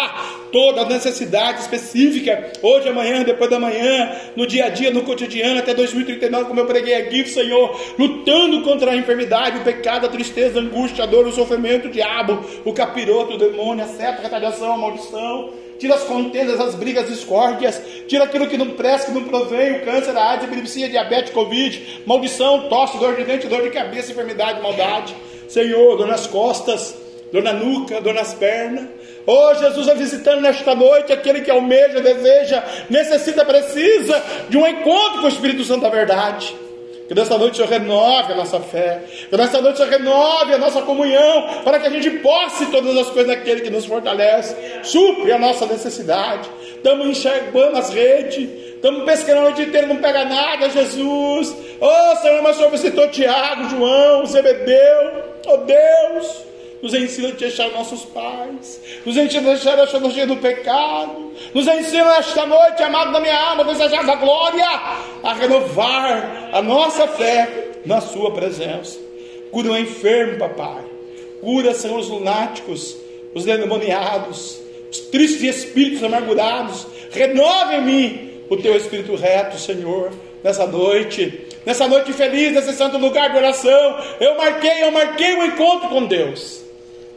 toda necessidade específica, hoje, amanhã, depois da manhã, no dia a dia, no cotidiano, até 2039, como eu preguei aqui, Senhor, lutando contra a enfermidade, o pecado, a tristeza, a angústia, a dor, o sofrimento, o diabo, o capiroto, o demônio, a seta, a retaliação, a maldição, tira as contendas, as brigas, as discórdias, tira aquilo que não presta, que não provém, o câncer, a AIDS, a epilepsia, diabetes, covid, maldição, tosse, dor de dente, dor de cabeça, enfermidade, maldade, Senhor, dor nas costas, dor na nuca, dor nas pernas. Oh, Jesus vai visitando nesta noite aquele que almeja, deseja, necessita, precisa de um encontro com o Espírito Santo da verdade. Que nesta noite o Senhor renove a nossa fé. Que nesta noite o Senhor renove a nossa comunhão. Para que a gente possa todas as coisas daquele que nos fortalece. Supre a nossa necessidade. Estamos enxergando as redes. Estamos pescando a noite inteira, não pega nada, Jesus. Oh Senhor, mas o Senhor visitou Tiago, João, Zebedeu. Oh Deus nos ensina a deixar nossos pais, nos ensina a deixar a teologia do pecado, nos ensina esta noite, amado da minha alma, desejar da glória, a renovar a nossa fé na Sua presença. Cura o enfermo, papai, cura, Senhor, os lunáticos, os endemoniados, os tristes espíritos amargurados, renova em mim o teu espírito reto, Senhor, nessa noite, nessa noite feliz, nesse santo lugar de oração. Eu marquei, eu marquei o um encontro com Deus.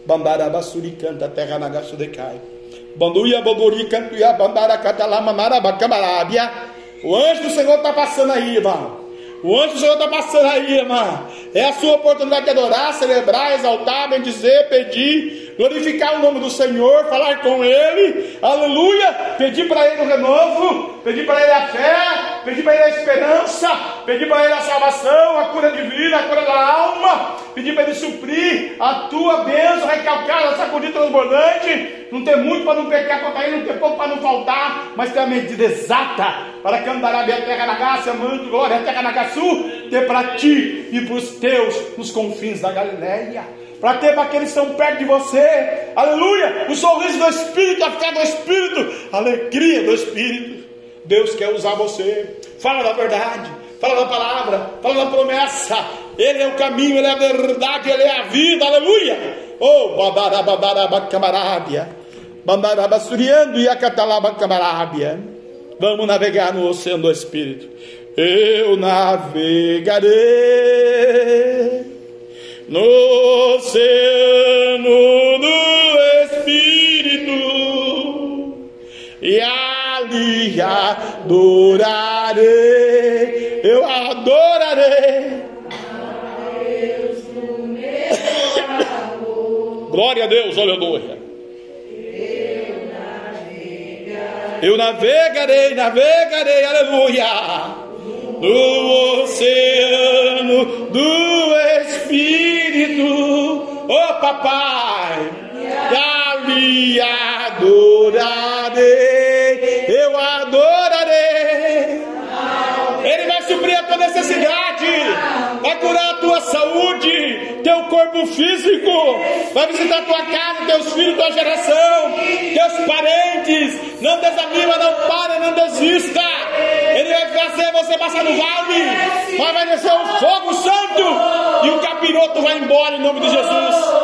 Bambarabasuri canta terra nagaço decai. Banduia bobori cantuia bambara catalama marabacamarabia. O anjo do Senhor está passando aí, irmão. O anjo do Senhor está passando aí, irmão. É a sua oportunidade de adorar, celebrar, exaltar, bendizer, pedir, glorificar o nome do Senhor, falar com Ele, aleluia. Pedir para Ele o renovo, pedir para Ele a fé, pedir para Ele a esperança, pedir para Ele a salvação, a cura de vida, a cura da alma, pedir para Ele suprir a tua bênção recalcada, sacudida, transbordante. Não ter muito para não pecar contra Ele, não ter pouco para não faltar, mas ter a medida exata para que andará a terra na graça, manto, glória, a terra na caçu, ter para ti e para os teus nos confins da Galileia para ter para aqueles que estão perto de você, aleluia, o sorriso do Espírito, a fé do Espírito, a alegria do Espírito, Deus quer usar você. Fala da verdade, fala da palavra, fala da promessa. Ele é o caminho, ele é a verdade, ele é a vida, aleluia. Oh, babarababarabacamarabia, bandarabassuriando e acatalabacamarabia. Vamos navegar no oceano do Espírito. Eu navegarei no oceano do Espírito e ali adorarei, eu adorarei. Glória a Deus, aleluia. Eu navegarei, navegarei, aleluia, no oceano do Espírito, oh papai, ali adorarei, eu adorarei. Ele vai suprir a tua necessidade, vai curar a tua saúde, teu corpo físico, vai visitar tua casa, teus filhos, tua geração, teus parentes. Não desanima, não para, não desista. Ele vai fazer você passar no vale, vai descer o fogo santo e o capiroto vai embora em nome de Jesus.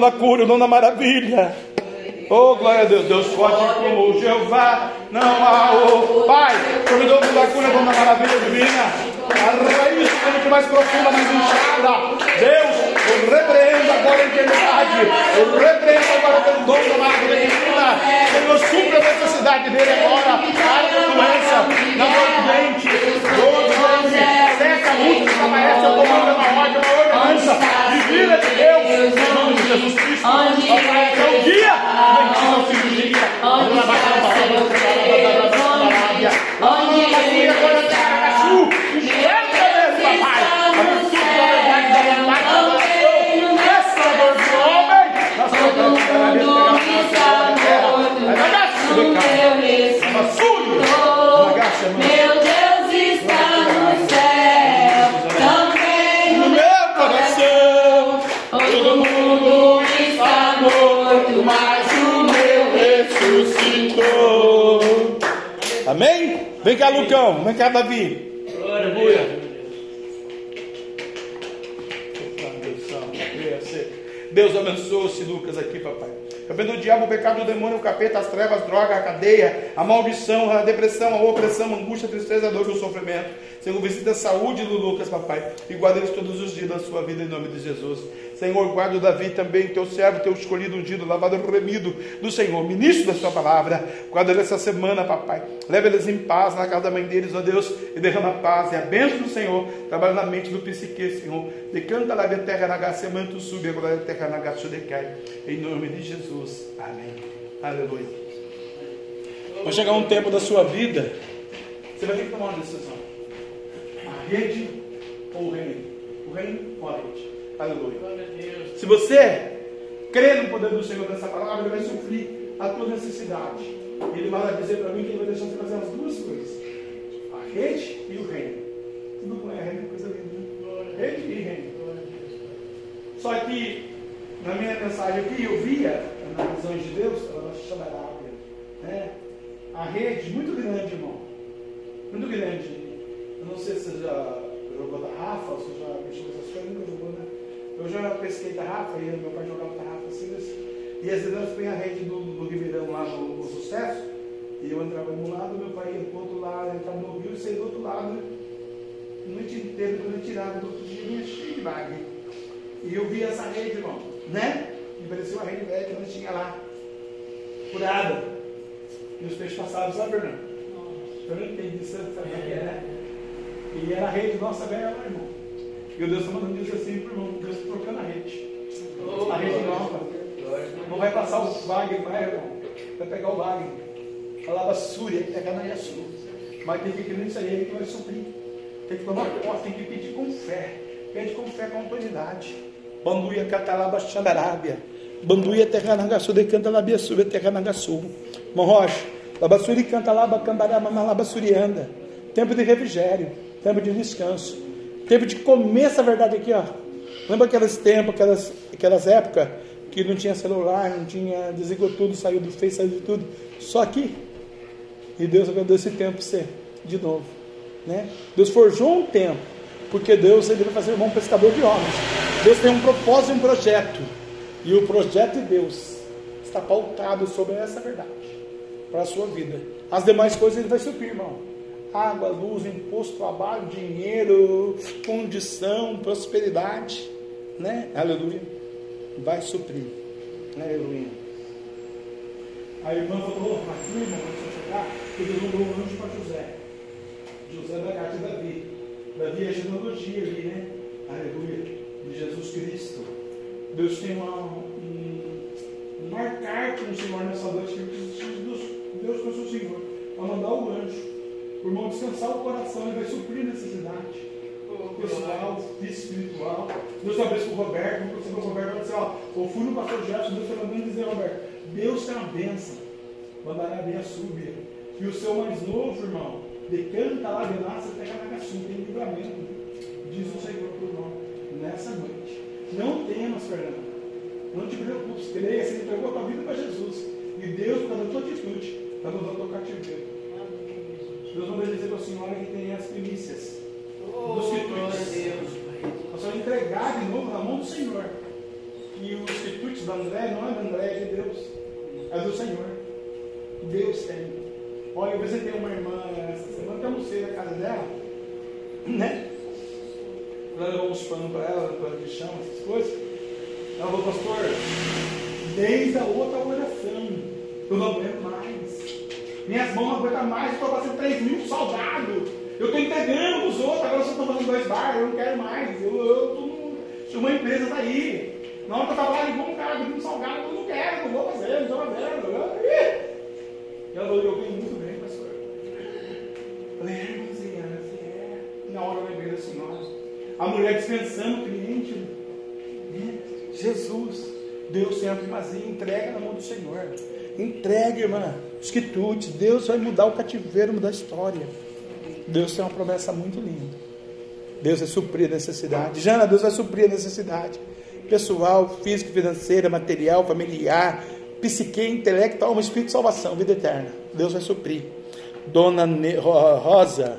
O dom da cura, o dom da maravilha. Oh, glória a Deus, Deus forte como o Jeová, não há o Pai, o dom da cura, o dom da maravilha divina. A raiz mente mais profunda, mais inchada. Deus, eu repreendo agora a enfermidade. Eu repreendo agora pelo dom da maravilha divina. Senhor, supra a necessidade dele agora. Para da doença, na mão dente, dor de dente, seca, músculo, desaparece, eu comando uma ordem, uma ordenança. Divina de Deus, em nome de Jesus Cristo. Papai, até o dia, Vem cá, Lucão. Vem cá, Davi. Aleluia. Deus abençoe esse Lucas aqui, papai. Repreendo o diabo, o pecado, o demônio, o capeta, as trevas, droga, a cadeia, a maldição, a depressão, a opressão, a angústia, a tristeza, a dor e o sofrimento. Senhor, visita a saúde do Lucas, papai, e guarda eles todos os dias da sua vida em nome de Jesus. Senhor, guarda o Davi também, teu servo, teu escolhido, ungido, lavado, remido do Senhor, ministro da sua palavra. Guarda ele essa semana, papai. Leva eles em paz na casa da mãe deles, ó Deus, e derrama paz e a bênção do Senhor. Trabalha na mente do psique, Senhor. Decanta lá de terra na graça, manto sube, agora de terra na decai. Em nome de Jesus. Amém. Aleluia. Vai chegar um tempo da sua vida, você vai ter que tomar uma decisão. rede ou o reino? O reino ou a rede? Aleluia. Se você crê no poder do Senhor dessa palavra, ele vai suprir a tua necessidade. Ele vai dizer para mim que ele vai deixar você fazer as duas coisas: a rede e o reino. Tudo com é reino, coisa linda. Né? Rede e reino. Só que na minha mensagem aqui eu via, na visão de Deus, ela vai chamar a né? A rede muito grande, irmão. Muito grande. Eu não sei se você já jogou tarrafa, se você já mexeu com essas coisas, nunca jogou, né? Eu já pesquei tarrafa, e meu pai jogava tarrafa assim, e às vezes nós põe a rede do, do Ribeirão lá no, no, sucesso, e eu entrava de um lado, meu pai ia para o outro lado, entrava no rio e saía do outro lado, né? Noite inteira, quando eu tirava do outro dia, vinha cheio de bagre. E eu via essa rede, irmão, né? E parecia uma rede velha que nós tinha lá, curada. E os peixes passavam, sabe, Fernando? Eu não entendi, sabe o que era? E era a rede nossa velha lá, irmão. E o Deus está mandando dizer assim para o irmão, Deus trocando a rede. A rede nova. Não vai passar o Wagner, vai, irmão. Vai pegar o Wagner. A lava súria, pegar na Iaçu. Mas tem que crer nisso aí, ele que vai suprir. Tem que tomar posse, tem que pedir com fé. Pede com fé, com autoridade. Banduia catalaba xandarábia. Banduia terra nagaçu, de canta labia sube, terra nagaçu. Monrocha, labassuri canta laba cambarama, labassurianda. Tempo de refrigério, tempo de descanso Tempo de comer essa verdade aqui, ó. Lembra aqueles tempos, aquelas, aquelas épocas que não tinha celular, não tinha, desligou tudo, saiu do Face, saiu de tudo. Só aqui. E Deus dar esse tempo você, de novo. Né? Deus forjou um tempo, porque Deus ele vai fazer um bom pescador de homens. Deus tem um propósito e um projeto. E o projeto de Deus está pautado sobre essa verdade para a sua vida. As demais coisas ele vai suprir, irmão água, luz, imposto, trabalho, dinheiro, condição, prosperidade, né? Aleluia. Vai suprir. Aleluia. A irmã falou, aqui, irmão, antes de chegar, que Deus mandou um anjo para José. José da casa de Davi. Davi é a genealogia ali, né? Aleluia. De Jesus Cristo. Deus tem uma, um, um marcar com Senhor nessa noite. Deus, Deus com o Senhor. Para mandar o anjo o irmão descansar o coração, ele vai suprir necessidade pessoal, espiritual. Deus talvez com o Roberto, vamos para o Roberto vai dizer, ó, eu fui no pastor Jefferson, Deus está mandando dizer, Roberto, Deus tem uma bênção, mandará bem a subir. E o seu mais novo, irmão, decanta lá nasce até Canagaçu, tem livramento, diz o Senhor para o irmão, nessa noite. Não temas, Fernando. Não te preocupes, creia, você entregou a tua vida para Jesus. E Deus, por causa da tua atitude, está mudando o teu cativeiro. Deus dizer para a senhora que tem as primícias oh, dos quitutes. Nós vamos entregar de novo na mão do Senhor. E os quitutes da André não é da André, é de Deus. É do Senhor. Deus tem. Olha, eu visitei uma irmã essa semana que almocei na casa dela, né? Ela levou uns panos para ela, para de chão, essas coisas. Ela falou, pastor, desde a outra oração, eu não aguento mais. Minhas mãos não aguentam mais, estou fazendo 3 mil salgados. Eu estou entregando os outros, agora vocês estão fazendo dois bares, eu não quero mais. Eu estou uma empresa está aí. Na hora que eu lá, ligou um cara pedindo salgado, eu não quero, não vou fazer, não estou fazendo. E ela falou, eu ganhei muito bem, pastor. Eu falei, é, irmãzinha, assim, é. Na hora eu lembrei da senhora. A mulher dispensando o cliente. Né? Jesus, Deus sempre primazia, entrega na mão do Senhor. Entregue, irmã. Os quitutes. Deus vai mudar o cativeiro, mudar a história. Deus tem uma promessa muito linda. Deus vai suprir a necessidade. Jana, Deus vai suprir a necessidade. Pessoal, físico, financeira, material, familiar, psique, intelecto, alma, espírito salvação, vida eterna. Deus vai suprir. Dona ne Rosa,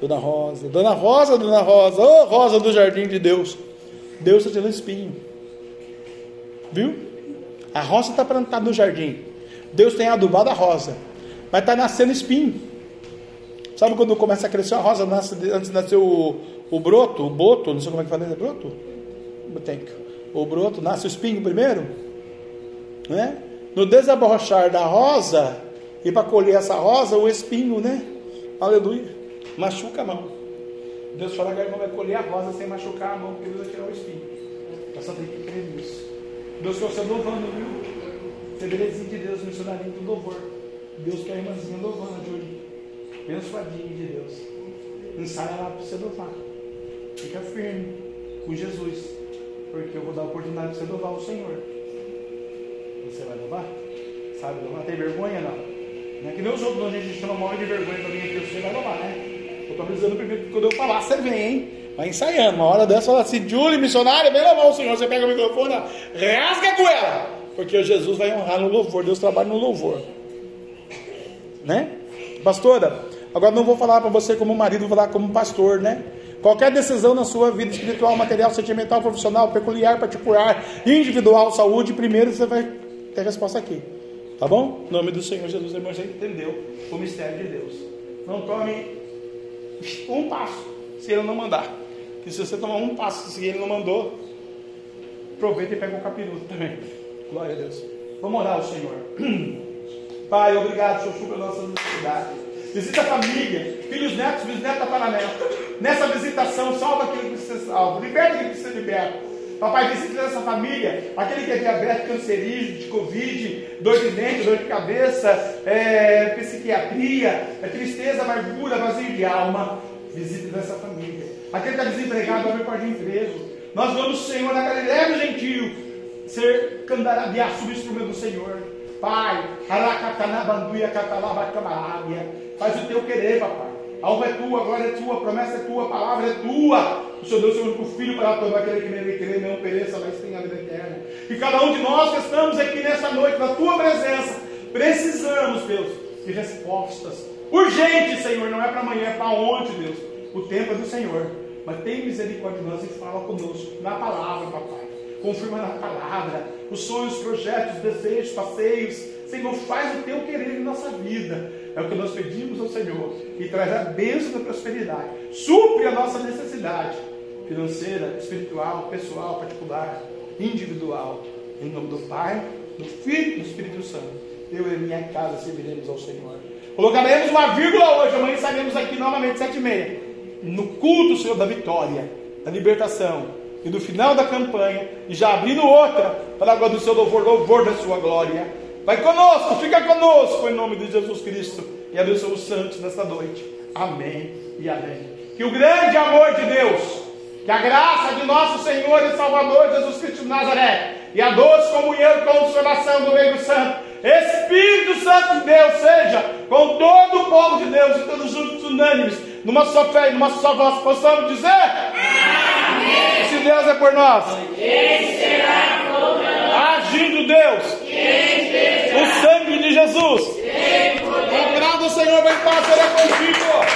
Dona Rosa, Dona Rosa, Dona Rosa, ô oh, Rosa do Jardim de Deus. Deus está tirando espinho. Viu? A rosa está plantada no jardim. Deus tem adubado a rosa, mas está nascendo espinho. Sabe quando começa a crescer a rosa, nasce, antes de nascer o, o broto, o boto, não sei como é que fala, é broto? O broto, nasce o espinho primeiro? Né? No desabrochar da rosa, e para colher essa rosa, o espinho, né? Aleluia. Machuca a mão. Deus fala que a irmã vai colher a rosa sem machucar a mão, porque Deus vai tirar o espinho. Só tem que crer nisso. Deus quer você louvando, viu? Febrezinho de Deus, missionarinho do louvor. Deus quer a irmãzinha louvando, Júlia. Abençoadinho de Deus. Ensaia lá para você louvar. Fica firme com Jesus. Porque eu vou dar a oportunidade para você louvar o Senhor. Você vai louvar? Sabe louvar? Tem vergonha não? Não é que nem os outros, a gente chama mal de vergonha vir aqui, você vai louvar, né? Eu estou avisando primeiro que quando eu falar, você vem, hein? Vai ensaiando. Uma hora dessa, fala assim, Julie, missionária, vem louvar o Senhor. Você pega o microfone, rasga com ela. Porque Jesus vai honrar no louvor. Deus trabalha no louvor. Né? Pastora, agora não vou falar para você como marido, vou falar como pastor, né? Qualquer decisão na sua vida espiritual, material, sentimental, profissional, peculiar, particular, individual, saúde, primeiro você vai ter resposta aqui. Tá bom? Em nome do Senhor Jesus, irmão, já entendeu o mistério de Deus. Não tome um passo se ele não mandar. Que se você tomar um passo se ele não mandou, aproveita e pega um capiroto também. Glória a Deus. Vamos orar ao Senhor. Pai, obrigado, Senhor, por nossa necessidade. Visita a família, filhos, netos, bisnetos, tataranetos. Nessa visitação, salva aquele que precisa ser salvo, liberta aquele que precisa ser liberto. Papai, visita essa família, aquele que é diabetes, cancerígeno, de Covid, dor de dente, dor de cabeça, é, psiquiatria, é, tristeza, amargura, vazio de alma. Visita essa família. Aquele que está desempregado, abre porta de emprego. Nós vamos, Senhor, na Galileia do Gentil, ser candarabiar subinstrumento do Senhor. Pai. Faz o teu querer, papai. A é tua, a glória é tua, a promessa é tua, a palavra é tua. O Senhor Deus, Senhor, o Filho para todo aquele que nele crer, não pereça, mas tenha a vida eterna. E cada um de nós que estamos aqui nessa noite, na tua presença, precisamos, Deus, de respostas urgentes, Senhor. Não é para amanhã, é para ontem, Deus. O tempo é do Senhor. Mas tem misericórdia de nós e fala conosco, na palavra, papai. Confirma na palavra os sonhos, projetos, desejos, passeios. Senhor, faz o teu querer em nossa vida. É o que nós pedimos ao Senhor. E traz a bênção da prosperidade. Supre a nossa necessidade financeira, espiritual, pessoal, particular, individual. Em nome do Pai, do Filho e do Espírito Santo. Eu e minha casa serviremos ao Senhor. Colocaremos uma vírgula hoje. Amanhã estaremos aqui novamente, sete e meia. No culto, Senhor, da vitória, da libertação e do final da campanha. E já abrindo outra para a glória do seu louvor, louvor da sua glória. Vai conosco, fica conosco em nome de Jesus Cristo. E abençoe os santos nesta noite. Amém e amém. Que o grande amor de Deus, que a graça de nosso Senhor e Salvador Jesus Cristo de Nazaré, e a doce comunhão e consolação do Meio Santo, Espírito Santo de Deus, seja com todo o povo de Deus e todos juntos unânimes, numa só fé e numa só voz, possamos dizer: Amém. Se Deus é por nós, quem será contra nós? Agindo Deus, quem o sangue de Jesus. Quem poder. Agrada o Senhor, vai paz, será contigo.